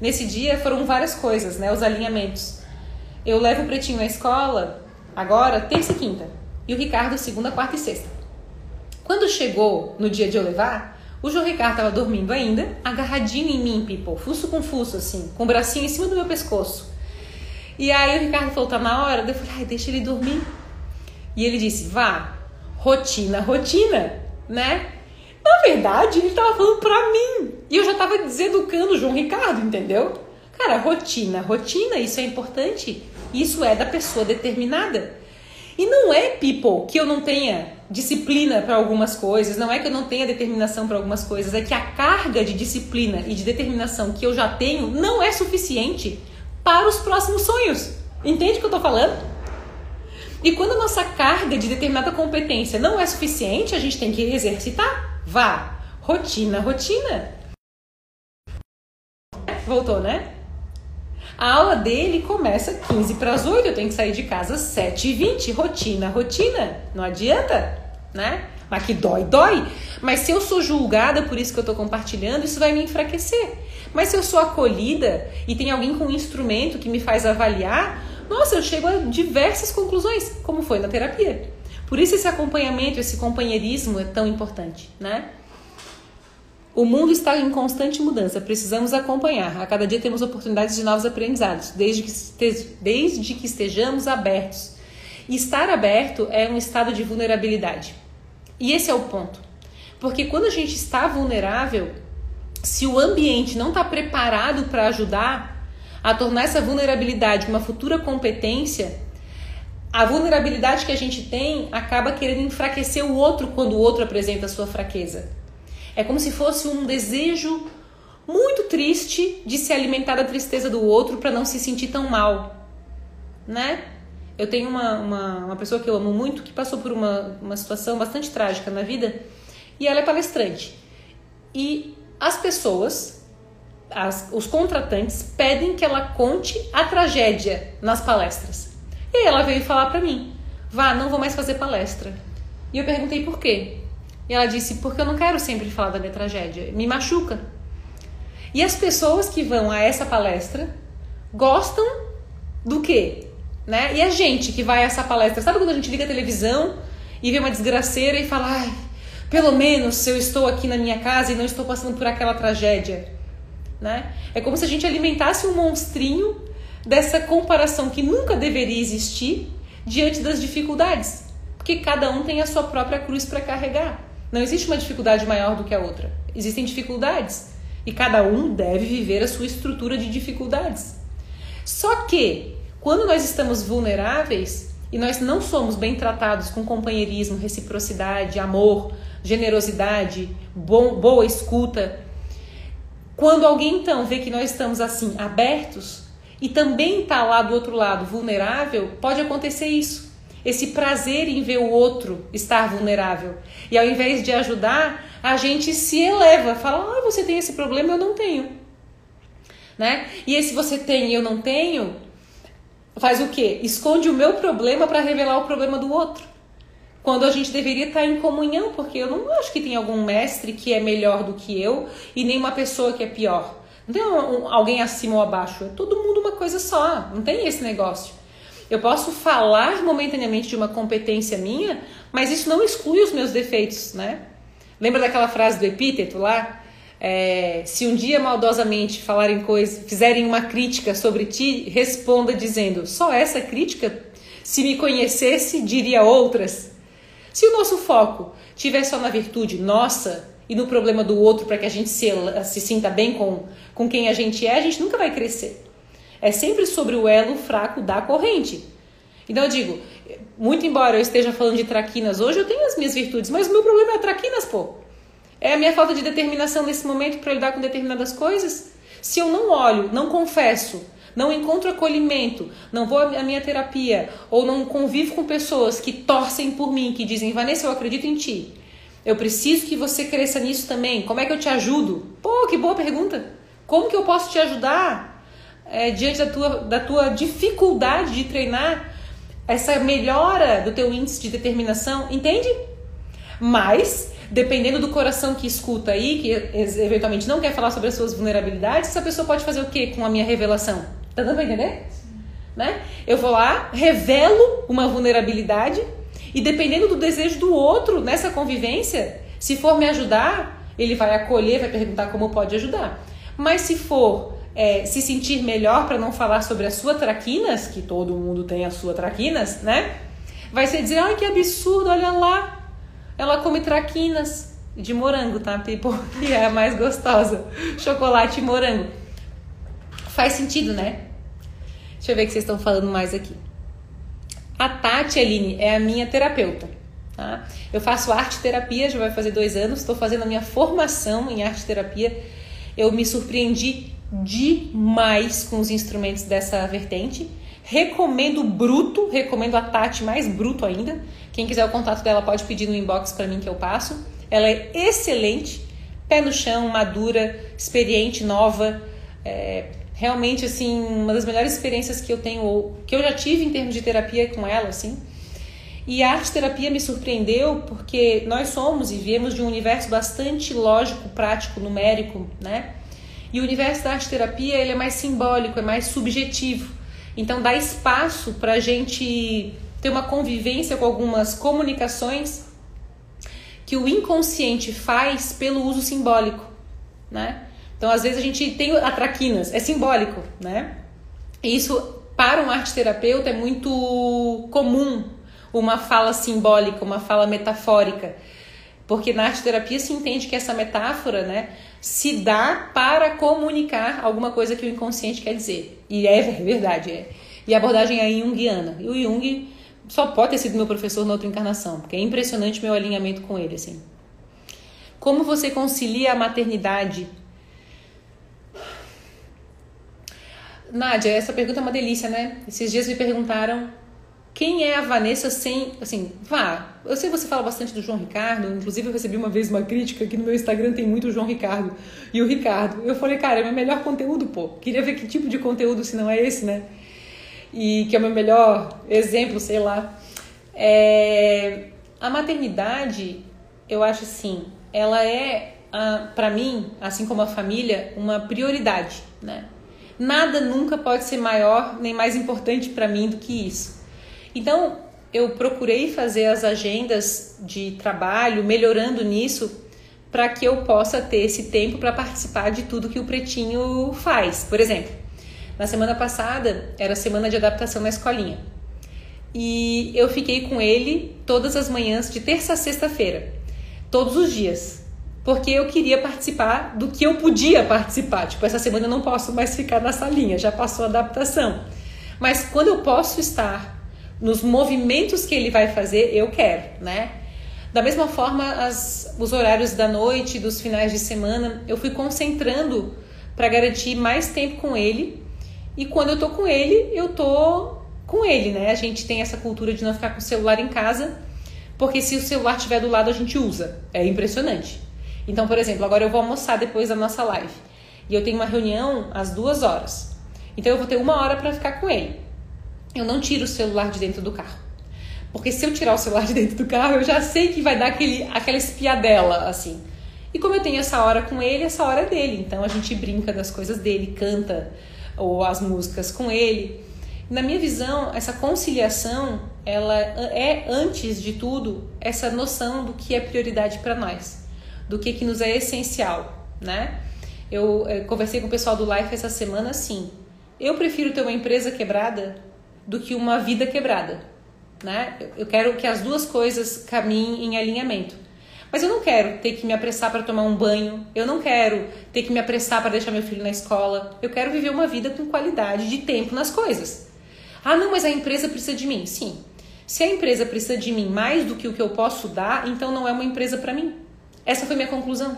Nesse dia foram várias coisas, né? Os alinhamentos. Eu levo o pretinho na escola agora, terça e quinta. E o Ricardo, segunda, quarta e sexta. Quando chegou no dia de eu levar, o João Ricardo tava dormindo ainda, agarradinho em mim, people, fuço com fuço, assim, com o bracinho em cima do meu pescoço. E aí o Ricardo falou, tá na hora? Eu falei, ai, deixa ele dormir. E ele disse, vá, rotina, rotina, né? Na verdade, ele estava falando para mim. E eu já estava deseducando o João Ricardo, entendeu? Cara, rotina, rotina, isso é importante. Isso é da pessoa determinada. E não é, people, que eu não tenha disciplina para algumas coisas, não é que eu não tenha determinação para algumas coisas, é que a carga de disciplina e de determinação que eu já tenho não é suficiente para os próximos sonhos. Entende o que eu tô falando? E quando a nossa carga de determinada competência não é suficiente, a gente tem que exercitar. Vá. Rotina, rotina. Voltou, né? A aula dele começa 15 para as 8, eu tenho que sair de casa às 7 e 20 Rotina, rotina. Não adianta, né? Mas que dói, dói. Mas se eu sou julgada por isso que eu estou compartilhando, isso vai me enfraquecer. Mas se eu sou acolhida e tem alguém com um instrumento que me faz avaliar, nossa, eu chego a diversas conclusões, como foi na terapia. Por isso esse acompanhamento, esse companheirismo é tão importante, né? O mundo está em constante mudança, precisamos acompanhar. A cada dia temos oportunidades de novos aprendizados, desde que, desde que estejamos abertos. Estar aberto é um estado de vulnerabilidade. E esse é o ponto. Porque quando a gente está vulnerável, se o ambiente não está preparado para ajudar a tornar essa vulnerabilidade uma futura competência, a vulnerabilidade que a gente tem acaba querendo enfraquecer o outro quando o outro apresenta a sua fraqueza. É como se fosse um desejo muito triste de se alimentar da tristeza do outro para não se sentir tão mal, né? Eu tenho uma, uma, uma, pessoa que eu amo muito que passou por uma, uma situação bastante trágica na vida e ela é palestrante. E as pessoas, as, os contratantes, pedem que ela conte a tragédia nas palestras. E ela veio falar para mim: Vá, não vou mais fazer palestra. E eu perguntei por quê. E ela disse: Porque eu não quero sempre falar da minha tragédia, me machuca. E as pessoas que vão a essa palestra gostam do quê? Né? E a gente que vai a essa palestra, sabe quando a gente liga a televisão e vê uma desgraceira e fala, ai, pelo menos eu estou aqui na minha casa e não estou passando por aquela tragédia, né? É como se a gente alimentasse um monstrinho dessa comparação que nunca deveria existir diante das dificuldades, porque cada um tem a sua própria cruz para carregar. Não existe uma dificuldade maior do que a outra. Existem dificuldades e cada um deve viver a sua estrutura de dificuldades. Só que, quando nós estamos vulneráveis e nós não somos bem tratados com companheirismo, reciprocidade, amor, generosidade, bom, boa escuta, quando alguém então vê que nós estamos assim abertos e também está lá do outro lado vulnerável, pode acontecer isso. Esse prazer em ver o outro estar vulnerável. E ao invés de ajudar, a gente se eleva, fala: "Ah, você tem esse problema, eu não tenho". Né? E esse você tem e eu não tenho, faz o quê? Esconde o meu problema para revelar o problema do outro. Quando a gente deveria estar em comunhão, porque eu não acho que tem algum mestre que é melhor do que eu e nem uma pessoa que é pior. Não tem um, alguém acima ou abaixo, é todo mundo uma coisa só, não tem esse negócio. Eu posso falar momentaneamente de uma competência minha, mas isso não exclui os meus defeitos, né? Lembra daquela frase do epíteto lá? É, se um dia maldosamente falarem coisa, fizerem uma crítica sobre ti, responda dizendo: só essa crítica? Se me conhecesse, diria outras. Se o nosso foco tiver só na virtude nossa e no problema do outro para que a gente se, se sinta bem com, com quem a gente é, a gente nunca vai crescer. É sempre sobre o elo fraco da corrente. Então eu digo, muito embora eu esteja falando de traquinas hoje, eu tenho as minhas virtudes, mas o meu problema é traquinas, pô. É a minha falta de determinação nesse momento para lidar com determinadas coisas. Se eu não olho, não confesso, não encontro acolhimento, não vou à minha terapia ou não convivo com pessoas que torcem por mim, que dizem, Vanessa, eu acredito em ti. Eu preciso que você cresça nisso também. Como é que eu te ajudo? Pô, que boa pergunta. Como que eu posso te ajudar é, diante da tua, da tua dificuldade de treinar? essa melhora do teu índice de determinação, entende? Mas, dependendo do coração que escuta aí, que eventualmente não quer falar sobre as suas vulnerabilidades, essa pessoa pode fazer o que com a minha revelação? Tá dando pra entender? Né? Eu vou lá, revelo uma vulnerabilidade e dependendo do desejo do outro nessa convivência, se for me ajudar, ele vai acolher, vai perguntar como pode ajudar. Mas se for é, se sentir melhor para não falar sobre a sua traquinas, que todo mundo tem a sua traquinas, né? Vai ser dizer, ai que absurdo, olha lá, ela come traquinas de morango, tá, people? [LAUGHS] Que é a mais gostosa, chocolate e morango. Faz sentido, né? Deixa eu ver o que vocês estão falando mais aqui. A Tati Aline é a minha terapeuta. Tá? Eu faço arte terapia, já vai fazer dois anos, estou fazendo a minha formação em arte terapia. Eu me surpreendi demais com os instrumentos dessa vertente. Recomendo bruto, recomendo a Tati mais bruto ainda. Quem quiser o contato dela pode pedir no inbox para mim que eu passo. Ela é excelente, pé no chão, madura, experiente, nova. É, realmente assim uma das melhores experiências que eu tenho, que eu já tive em termos de terapia com ela, assim. E a arte terapia me surpreendeu porque nós somos e viemos de um universo bastante lógico, prático, numérico, né? E o universo da arte terapia ele é mais simbólico, é mais subjetivo. Então dá espaço para a gente ter uma convivência com algumas comunicações que o inconsciente faz pelo uso simbólico, né? Então às vezes a gente tem atraquinas, é simbólico, né? E isso para um arte terapeuta é muito comum uma fala simbólica, uma fala metafórica. Porque na arte terapia se entende que essa metáfora, né, se dá para comunicar alguma coisa que o inconsciente quer dizer. E é verdade, é. E a abordagem é junguiana. E o Jung só pode ter sido meu professor na outra encarnação, porque é impressionante meu alinhamento com ele, assim. Como você concilia a maternidade? Nádia, essa pergunta é uma delícia, né? Esses dias me perguntaram quem é a Vanessa sem. Assim, vá. Eu sei que você fala bastante do João Ricardo, inclusive eu recebi uma vez uma crítica que no meu Instagram tem muito o João Ricardo e o Ricardo. Eu falei, cara, é meu melhor conteúdo, pô. Queria ver que tipo de conteúdo se não é esse, né? E que é o meu melhor exemplo, sei lá. É... A maternidade, eu acho assim, ela é, para mim, assim como a família, uma prioridade, né? Nada nunca pode ser maior nem mais importante para mim do que isso. Então, eu procurei fazer as agendas de trabalho, melhorando nisso, para que eu possa ter esse tempo para participar de tudo que o Pretinho faz. Por exemplo, na semana passada era semana de adaptação na escolinha. E eu fiquei com ele todas as manhãs, de terça a sexta-feira, todos os dias porque eu queria participar do que eu podia participar. Tipo, essa semana eu não posso mais ficar na salinha, já passou a adaptação. Mas quando eu posso estar nos movimentos que ele vai fazer, eu quero, né? Da mesma forma, as, os horários da noite, dos finais de semana, eu fui concentrando para garantir mais tempo com ele. E quando eu tô com ele, eu tô com ele, né? A gente tem essa cultura de não ficar com o celular em casa, porque se o celular estiver do lado, a gente usa. É impressionante. Então, por exemplo, agora eu vou almoçar depois da nossa live e eu tenho uma reunião às duas horas. Então eu vou ter uma hora para ficar com ele. Eu não tiro o celular de dentro do carro. Porque se eu tirar o celular de dentro do carro, eu já sei que vai dar aquele, aquela espiadela, assim. E como eu tenho essa hora com ele, essa hora é dele. Então a gente brinca das coisas dele, canta ou as músicas com ele. Na minha visão, essa conciliação, ela é antes de tudo essa noção do que é prioridade para nós do que, que nos é essencial, né? Eu, eh, conversei com o pessoal do Life essa semana assim. Eu prefiro ter uma empresa quebrada do que uma vida quebrada, né? Eu quero que as duas coisas caminhem em alinhamento. Mas eu não quero ter que me apressar para tomar um banho, eu não quero ter que me apressar para deixar meu filho na escola. Eu quero viver uma vida com qualidade de tempo nas coisas. Ah, não, mas a empresa precisa de mim. Sim. Se a empresa precisa de mim mais do que o que eu posso dar, então não é uma empresa para mim. Essa foi minha conclusão.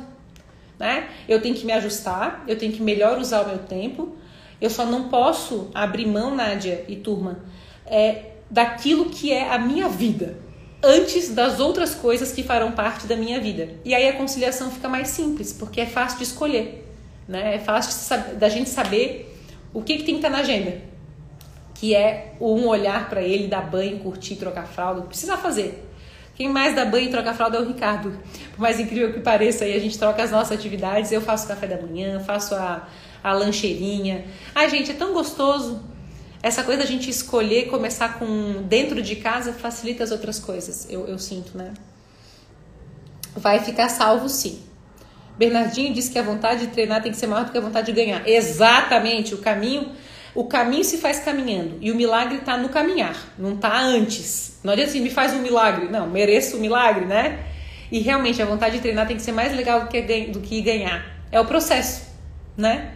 Né? Eu tenho que me ajustar, eu tenho que melhor usar o meu tempo. Eu só não posso abrir mão, Nádia e turma, é, daquilo que é a minha vida, antes das outras coisas que farão parte da minha vida. E aí a conciliação fica mais simples, porque é fácil de escolher. Né? É fácil da gente saber o que, que tem que estar na agenda. Que é um olhar para ele, dar banho, curtir, trocar fralda, precisa fazer. Quem mais dá banho e troca fralda é o Ricardo. Por mais incrível que pareça, aí a gente troca as nossas atividades. Eu faço café da manhã, faço a, a lancheirinha. Ai, gente, é tão gostoso. Essa coisa da gente escolher começar com dentro de casa facilita as outras coisas, eu, eu sinto, né? Vai ficar salvo sim. Bernardinho disse que a vontade de treinar tem que ser maior do que a vontade de ganhar. Exatamente, o caminho o caminho se faz caminhando e o milagre está no caminhar, não está antes. Não adianta assim, me faz um milagre. Não, mereço um milagre, né? E realmente a vontade de treinar tem que ser mais legal do que, do que ganhar. É o processo, né?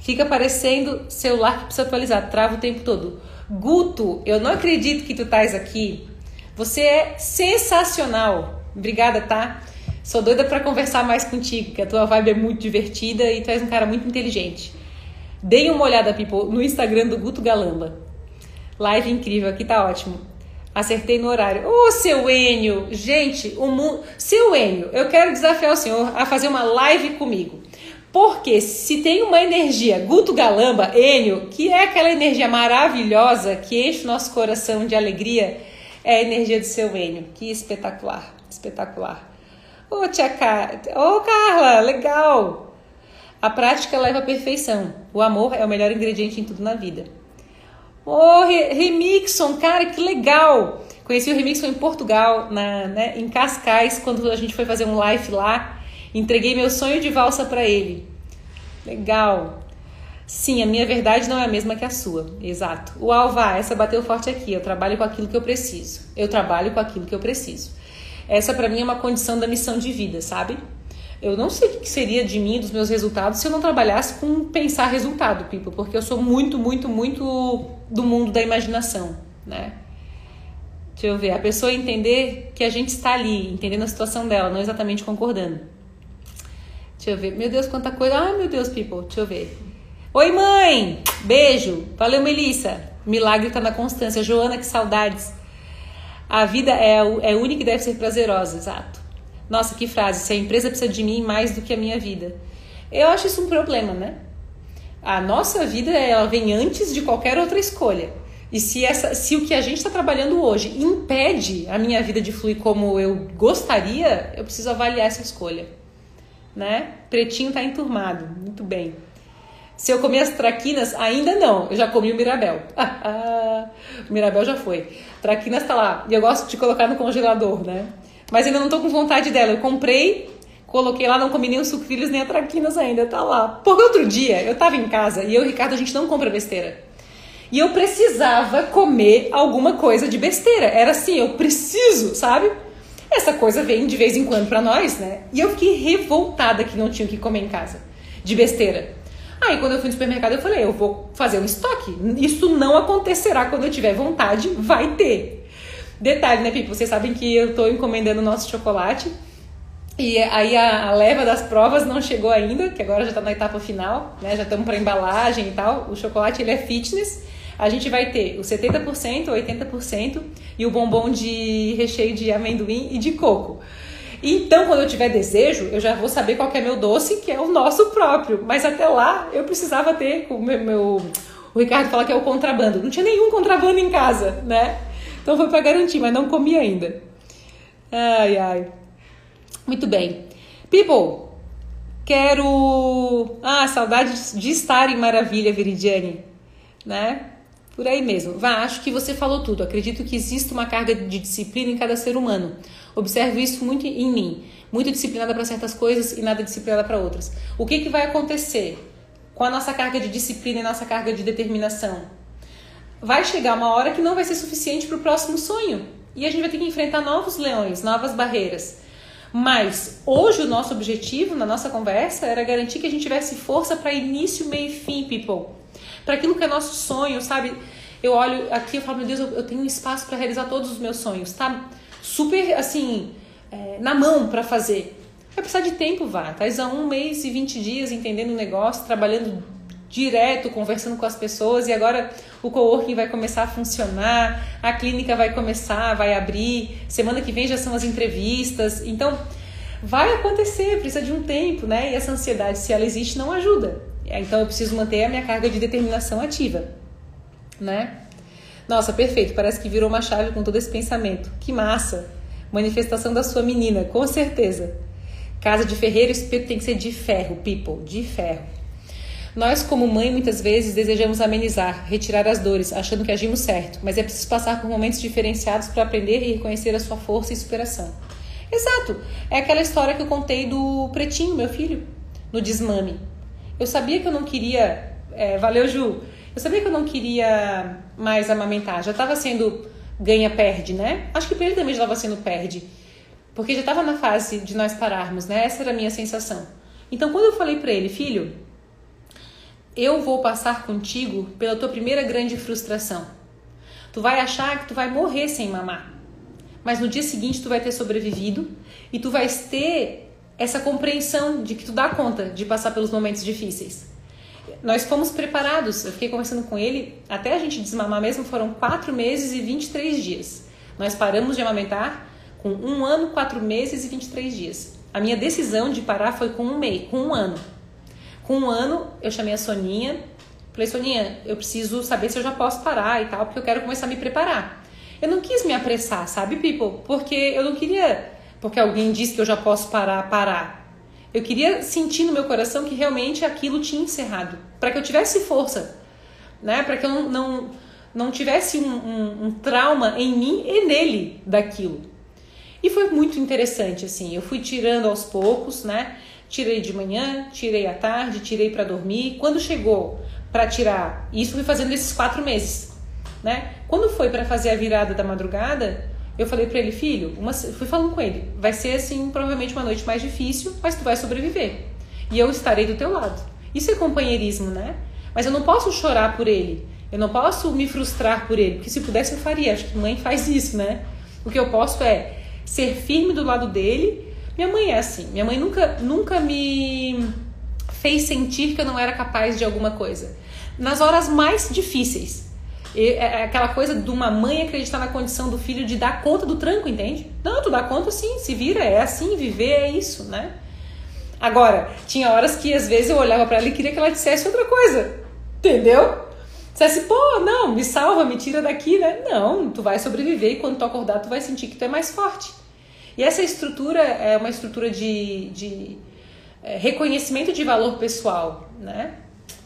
Fica parecendo celular que precisa atualizar, trava o tempo todo. Guto, eu não acredito que tu estás aqui. Você é sensacional. Obrigada, tá? Sou doida para conversar mais contigo, que a tua vibe é muito divertida e tu és um cara muito inteligente. Deem uma olhada, people, no Instagram do Guto Galamba. Live incrível, aqui tá ótimo. Acertei no horário. Ô, oh, seu Enio! Gente, o mundo. Seu Enio, eu quero desafiar o senhor a fazer uma live comigo. Porque se tem uma energia, Guto Galamba, Enio, que é aquela energia maravilhosa que enche o nosso coração de alegria, é a energia do seu Enio. Que espetacular, espetacular. Ô, tia Car... Ô, Carla, legal! A prática leva à perfeição. O amor é o melhor ingrediente em tudo na vida. Ô, oh, Remixon, cara, que legal! Conheci o Remixon em Portugal, na, né, em Cascais, quando a gente foi fazer um live lá. Entreguei meu sonho de valsa para ele. Legal. Sim, a minha verdade não é a mesma que a sua. Exato. O Alva, essa bateu forte aqui. Eu trabalho com aquilo que eu preciso. Eu trabalho com aquilo que eu preciso. Essa para mim é uma condição da missão de vida, sabe? Eu não sei o que seria de mim, dos meus resultados, se eu não trabalhasse com pensar resultado, Pipo, porque eu sou muito, muito, muito do mundo da imaginação, né? Deixa eu ver. A pessoa entender que a gente está ali, entendendo a situação dela, não exatamente concordando. Deixa eu ver. Meu Deus, quanta coisa. Ai, meu Deus, people. Deixa eu ver. Oi, mãe! Beijo! Valeu, Melissa! Milagre tá na constância. Joana, que saudades. A vida é, é única e deve ser prazerosa, exato. Nossa, que frase. Se a empresa precisa de mim mais do que a minha vida. Eu acho isso um problema, né? A nossa vida ela vem antes de qualquer outra escolha. E se, essa, se o que a gente está trabalhando hoje impede a minha vida de fluir como eu gostaria, eu preciso avaliar essa escolha. Né? Pretinho está enturmado, muito bem. Se eu comer as traquinas, ainda não. Eu já comi o Mirabel. [LAUGHS] o Mirabel já foi. Traquinas tá lá. E eu gosto de colocar no congelador, né? Mas ainda não tô com vontade dela. Eu comprei, coloquei lá, não comi nem os sucrilhos nem a traquinas ainda. Tá lá. Porque outro dia eu tava em casa e eu e o Ricardo a gente não compra besteira. E eu precisava comer alguma coisa de besteira. Era assim, eu preciso, sabe? Essa coisa vem de vez em quando para nós, né? E eu fiquei revoltada que não tinha o que comer em casa de besteira. Aí quando eu fui no supermercado eu falei, eu vou fazer um estoque. Isso não acontecerá quando eu tiver vontade, vai ter. Detalhe, né, Pipo? Vocês sabem que eu tô encomendando o nosso chocolate. E aí a, leva das provas não chegou ainda, que agora já está na etapa final, né? Já estamos para embalagem e tal. O chocolate ele é fitness a gente vai ter o 70%, 80% e o bombom de recheio de amendoim e de coco. Então, quando eu tiver desejo, eu já vou saber qual é meu doce, que é o nosso próprio. Mas até lá, eu precisava ter o meu, meu... O Ricardo fala que é o contrabando. Não tinha nenhum contrabando em casa, né? Então foi para garantir, mas não comi ainda. Ai, ai. Muito bem. People, quero. Ah, saudade de estar em Maravilha, Veridiane, né? Por aí mesmo. Vá, acho que você falou tudo. Acredito que existe uma carga de disciplina em cada ser humano. Observo isso muito em mim. Muito disciplinada para certas coisas e nada disciplinada para outras. O que, que vai acontecer com a nossa carga de disciplina e nossa carga de determinação? Vai chegar uma hora que não vai ser suficiente para o próximo sonho. E a gente vai ter que enfrentar novos leões, novas barreiras. Mas hoje o nosso objetivo na nossa conversa era garantir que a gente tivesse força para início, meio e fim, people para aquilo que é nosso sonho, sabe? Eu olho aqui e falo, meu Deus, eu, tenho espaço para realizar todos os meus sonhos, tá? Super, assim, é, na mão para fazer. Vai precisar de tempo, vá. Tá há um mês e 20 dias entendendo o negócio, trabalhando direto, conversando com as pessoas e agora o coworking vai começar a funcionar, a clínica vai começar, vai abrir, semana que vem já são as entrevistas. Então, vai acontecer, precisa de um tempo, né? E essa ansiedade, se ela existe, não ajuda. Então eu preciso manter a minha carga de determinação ativa, né? Nossa, perfeito. Parece que virou uma chave com todo esse pensamento. Que massa! Manifestação da sua menina, com certeza. Casa de ferreiro, espírito tem que ser de ferro, people, de ferro. Nós, como mãe, muitas vezes desejamos amenizar, retirar as dores, achando que agimos certo, mas é preciso passar por momentos diferenciados para aprender e reconhecer a sua força e superação. Exato! É aquela história que eu contei do pretinho, meu filho, no desmame. Eu sabia que eu não queria. É, valeu, Ju. Eu sabia que eu não queria mais amamentar. Já estava sendo ganha-perde, né? Acho que para ele também já estava sendo perde. Porque já estava na fase de nós pararmos, né? Essa era a minha sensação. Então, quando eu falei para ele, filho, eu vou passar contigo pela tua primeira grande frustração. Tu vai achar que tu vai morrer sem mamar. Mas no dia seguinte tu vai ter sobrevivido e tu vais ter essa compreensão de que tu dá conta de passar pelos momentos difíceis. Nós fomos preparados, eu fiquei conversando com ele, até a gente desmamar mesmo foram 4 meses e 23 dias. Nós paramos de amamentar com um ano, 4 meses e 23 dias. A minha decisão de parar foi com um mês, com um ano. Com um ano, eu chamei a Soninha, falei, Soninha, eu preciso saber se eu já posso parar e tal, porque eu quero começar a me preparar. Eu não quis me apressar, sabe, people? Porque eu não queria porque alguém disse que eu já posso parar, parar. Eu queria sentir no meu coração que realmente aquilo tinha encerrado, para que eu tivesse força, né? Para que eu não, não, tivesse um, um, um, trauma em mim e nele daquilo. E foi muito interessante, assim. Eu fui tirando aos poucos, né? Tirei de manhã, tirei à tarde, tirei para dormir. Quando chegou para tirar, isso fui fazendo esses quatro meses, né? Quando foi para fazer a virada da madrugada, eu falei para ele, filho, uma, fui falando com ele, vai ser assim, provavelmente uma noite mais difícil, mas tu vai sobreviver. E eu estarei do teu lado. Isso é companheirismo, né? Mas eu não posso chorar por ele. Eu não posso me frustrar por ele, porque se pudesse eu faria. Acho que mãe faz isso, né? O que eu posso é ser firme do lado dele. Minha mãe é assim. Minha mãe nunca, nunca me fez sentir que eu não era capaz de alguma coisa. Nas horas mais difíceis. É, é aquela coisa de uma mãe acreditar na condição do filho de dar conta do tranco, entende? Não, tu dá conta sim, se vira, é assim, viver é isso, né? Agora, tinha horas que às vezes eu olhava para ela e queria que ela dissesse outra coisa, entendeu? Dissesse, pô, não, me salva, me tira daqui, né? Não, tu vai sobreviver e quando tu acordar tu vai sentir que tu é mais forte. E essa estrutura é uma estrutura de, de é, reconhecimento de valor pessoal, né?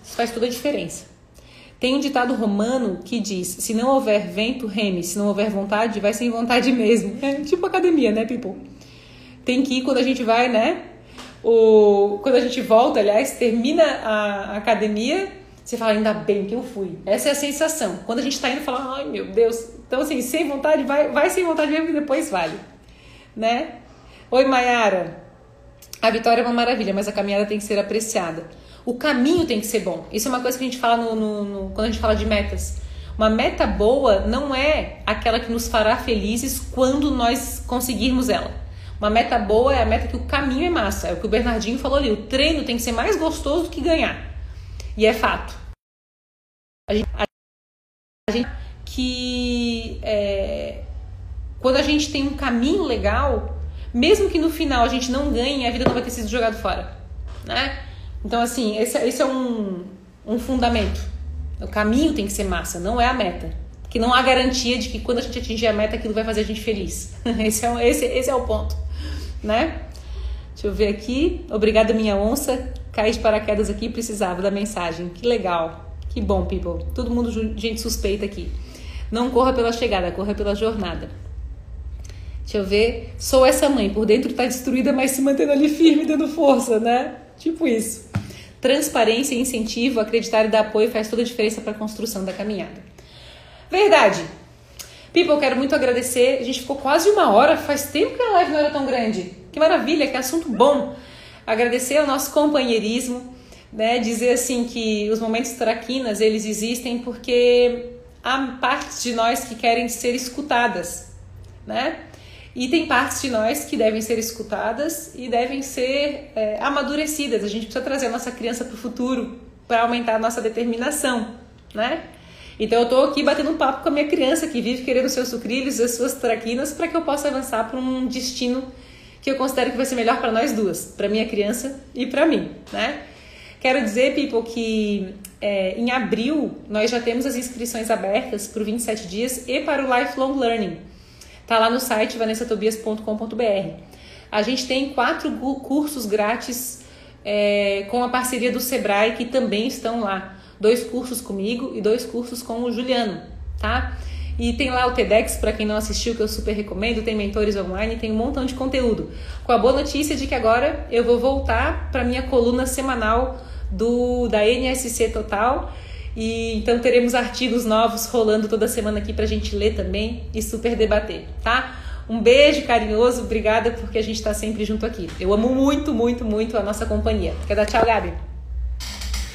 Isso faz toda a diferença. Tem um ditado romano que diz: se não houver vento, reme, se não houver vontade, vai sem vontade mesmo. É tipo academia, né, people? Tem que ir quando a gente vai, né? O, quando a gente volta, aliás, termina a, academia, você fala, ainda bem que eu fui. Essa é a sensação. Quando a gente tá indo, fala, ai meu Deus. Então, assim, sem vontade, vai, vai sem vontade mesmo e depois vale. Né? Oi, Mayara. A vitória é uma maravilha, mas a caminhada tem que ser apreciada. O caminho tem que ser bom. Isso é uma coisa que a gente fala no, no, no, quando a gente fala de metas. Uma meta boa não é aquela que nos fará felizes quando nós conseguirmos ela. Uma meta boa é a meta que o caminho é massa. É o que o Bernardinho falou ali. O treino tem que ser mais gostoso do que ganhar. E é fato. A gente, a gente que é, quando a gente tem um caminho legal, mesmo que no final a gente não ganhe, a vida não vai ter sido jogada fora, né? Então, assim, esse, esse é um, um fundamento. O caminho tem que ser massa, não é a meta. Que não há garantia de que quando a gente atingir a meta, aquilo vai fazer a gente feliz. [LAUGHS] esse, é, esse, esse é o ponto, né? Deixa eu ver aqui. Obrigada, minha onça. Caí de paraquedas aqui precisava da mensagem. Que legal. Que bom, people. Todo mundo gente suspeita aqui. Não corra pela chegada, corra pela jornada. Deixa eu ver. Sou essa mãe. Por dentro tá destruída, mas se mantendo ali firme, dando força, né? Tipo isso. Transparência incentivo, acreditar e dar apoio faz toda a diferença para a construção da caminhada. Verdade. People, quero muito agradecer. A gente ficou quase uma hora. Faz tempo que a live não era tão grande. Que maravilha, que assunto bom. Agradecer ao nosso companheirismo, né? Dizer assim que os momentos traquinas eles existem porque há partes de nós que querem ser escutadas, né? E tem partes de nós que devem ser escutadas e devem ser é, amadurecidas. A gente precisa trazer a nossa criança para o futuro para aumentar a nossa determinação, né? Então eu estou aqui batendo um papo com a minha criança que vive querendo seus sucrilhos, as suas traquinas, para que eu possa avançar para um destino que eu considero que vai ser melhor para nós duas, para minha criança e para mim, né? Quero dizer, people, que é, em abril nós já temos as inscrições abertas para o 27 dias e para o Lifelong Learning. Tá lá no site vanessatobias.com.br. A gente tem quatro cursos grátis é, com a parceria do Sebrae que também estão lá. Dois cursos comigo e dois cursos com o Juliano, tá? E tem lá o TEDx para quem não assistiu, que eu super recomendo, tem mentores online, tem um montão de conteúdo. Com a boa notícia de que agora eu vou voltar para minha coluna semanal do da NSC Total e então teremos artigos novos rolando toda semana aqui pra gente ler também e super debater, tá? Um beijo carinhoso, obrigada porque a gente está sempre junto aqui. Eu amo muito, muito, muito a nossa companhia. Quer dar tchau, Gabi?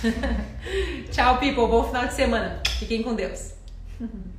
[LAUGHS] tchau, people. Bom final de semana. Fiquem com Deus. [LAUGHS]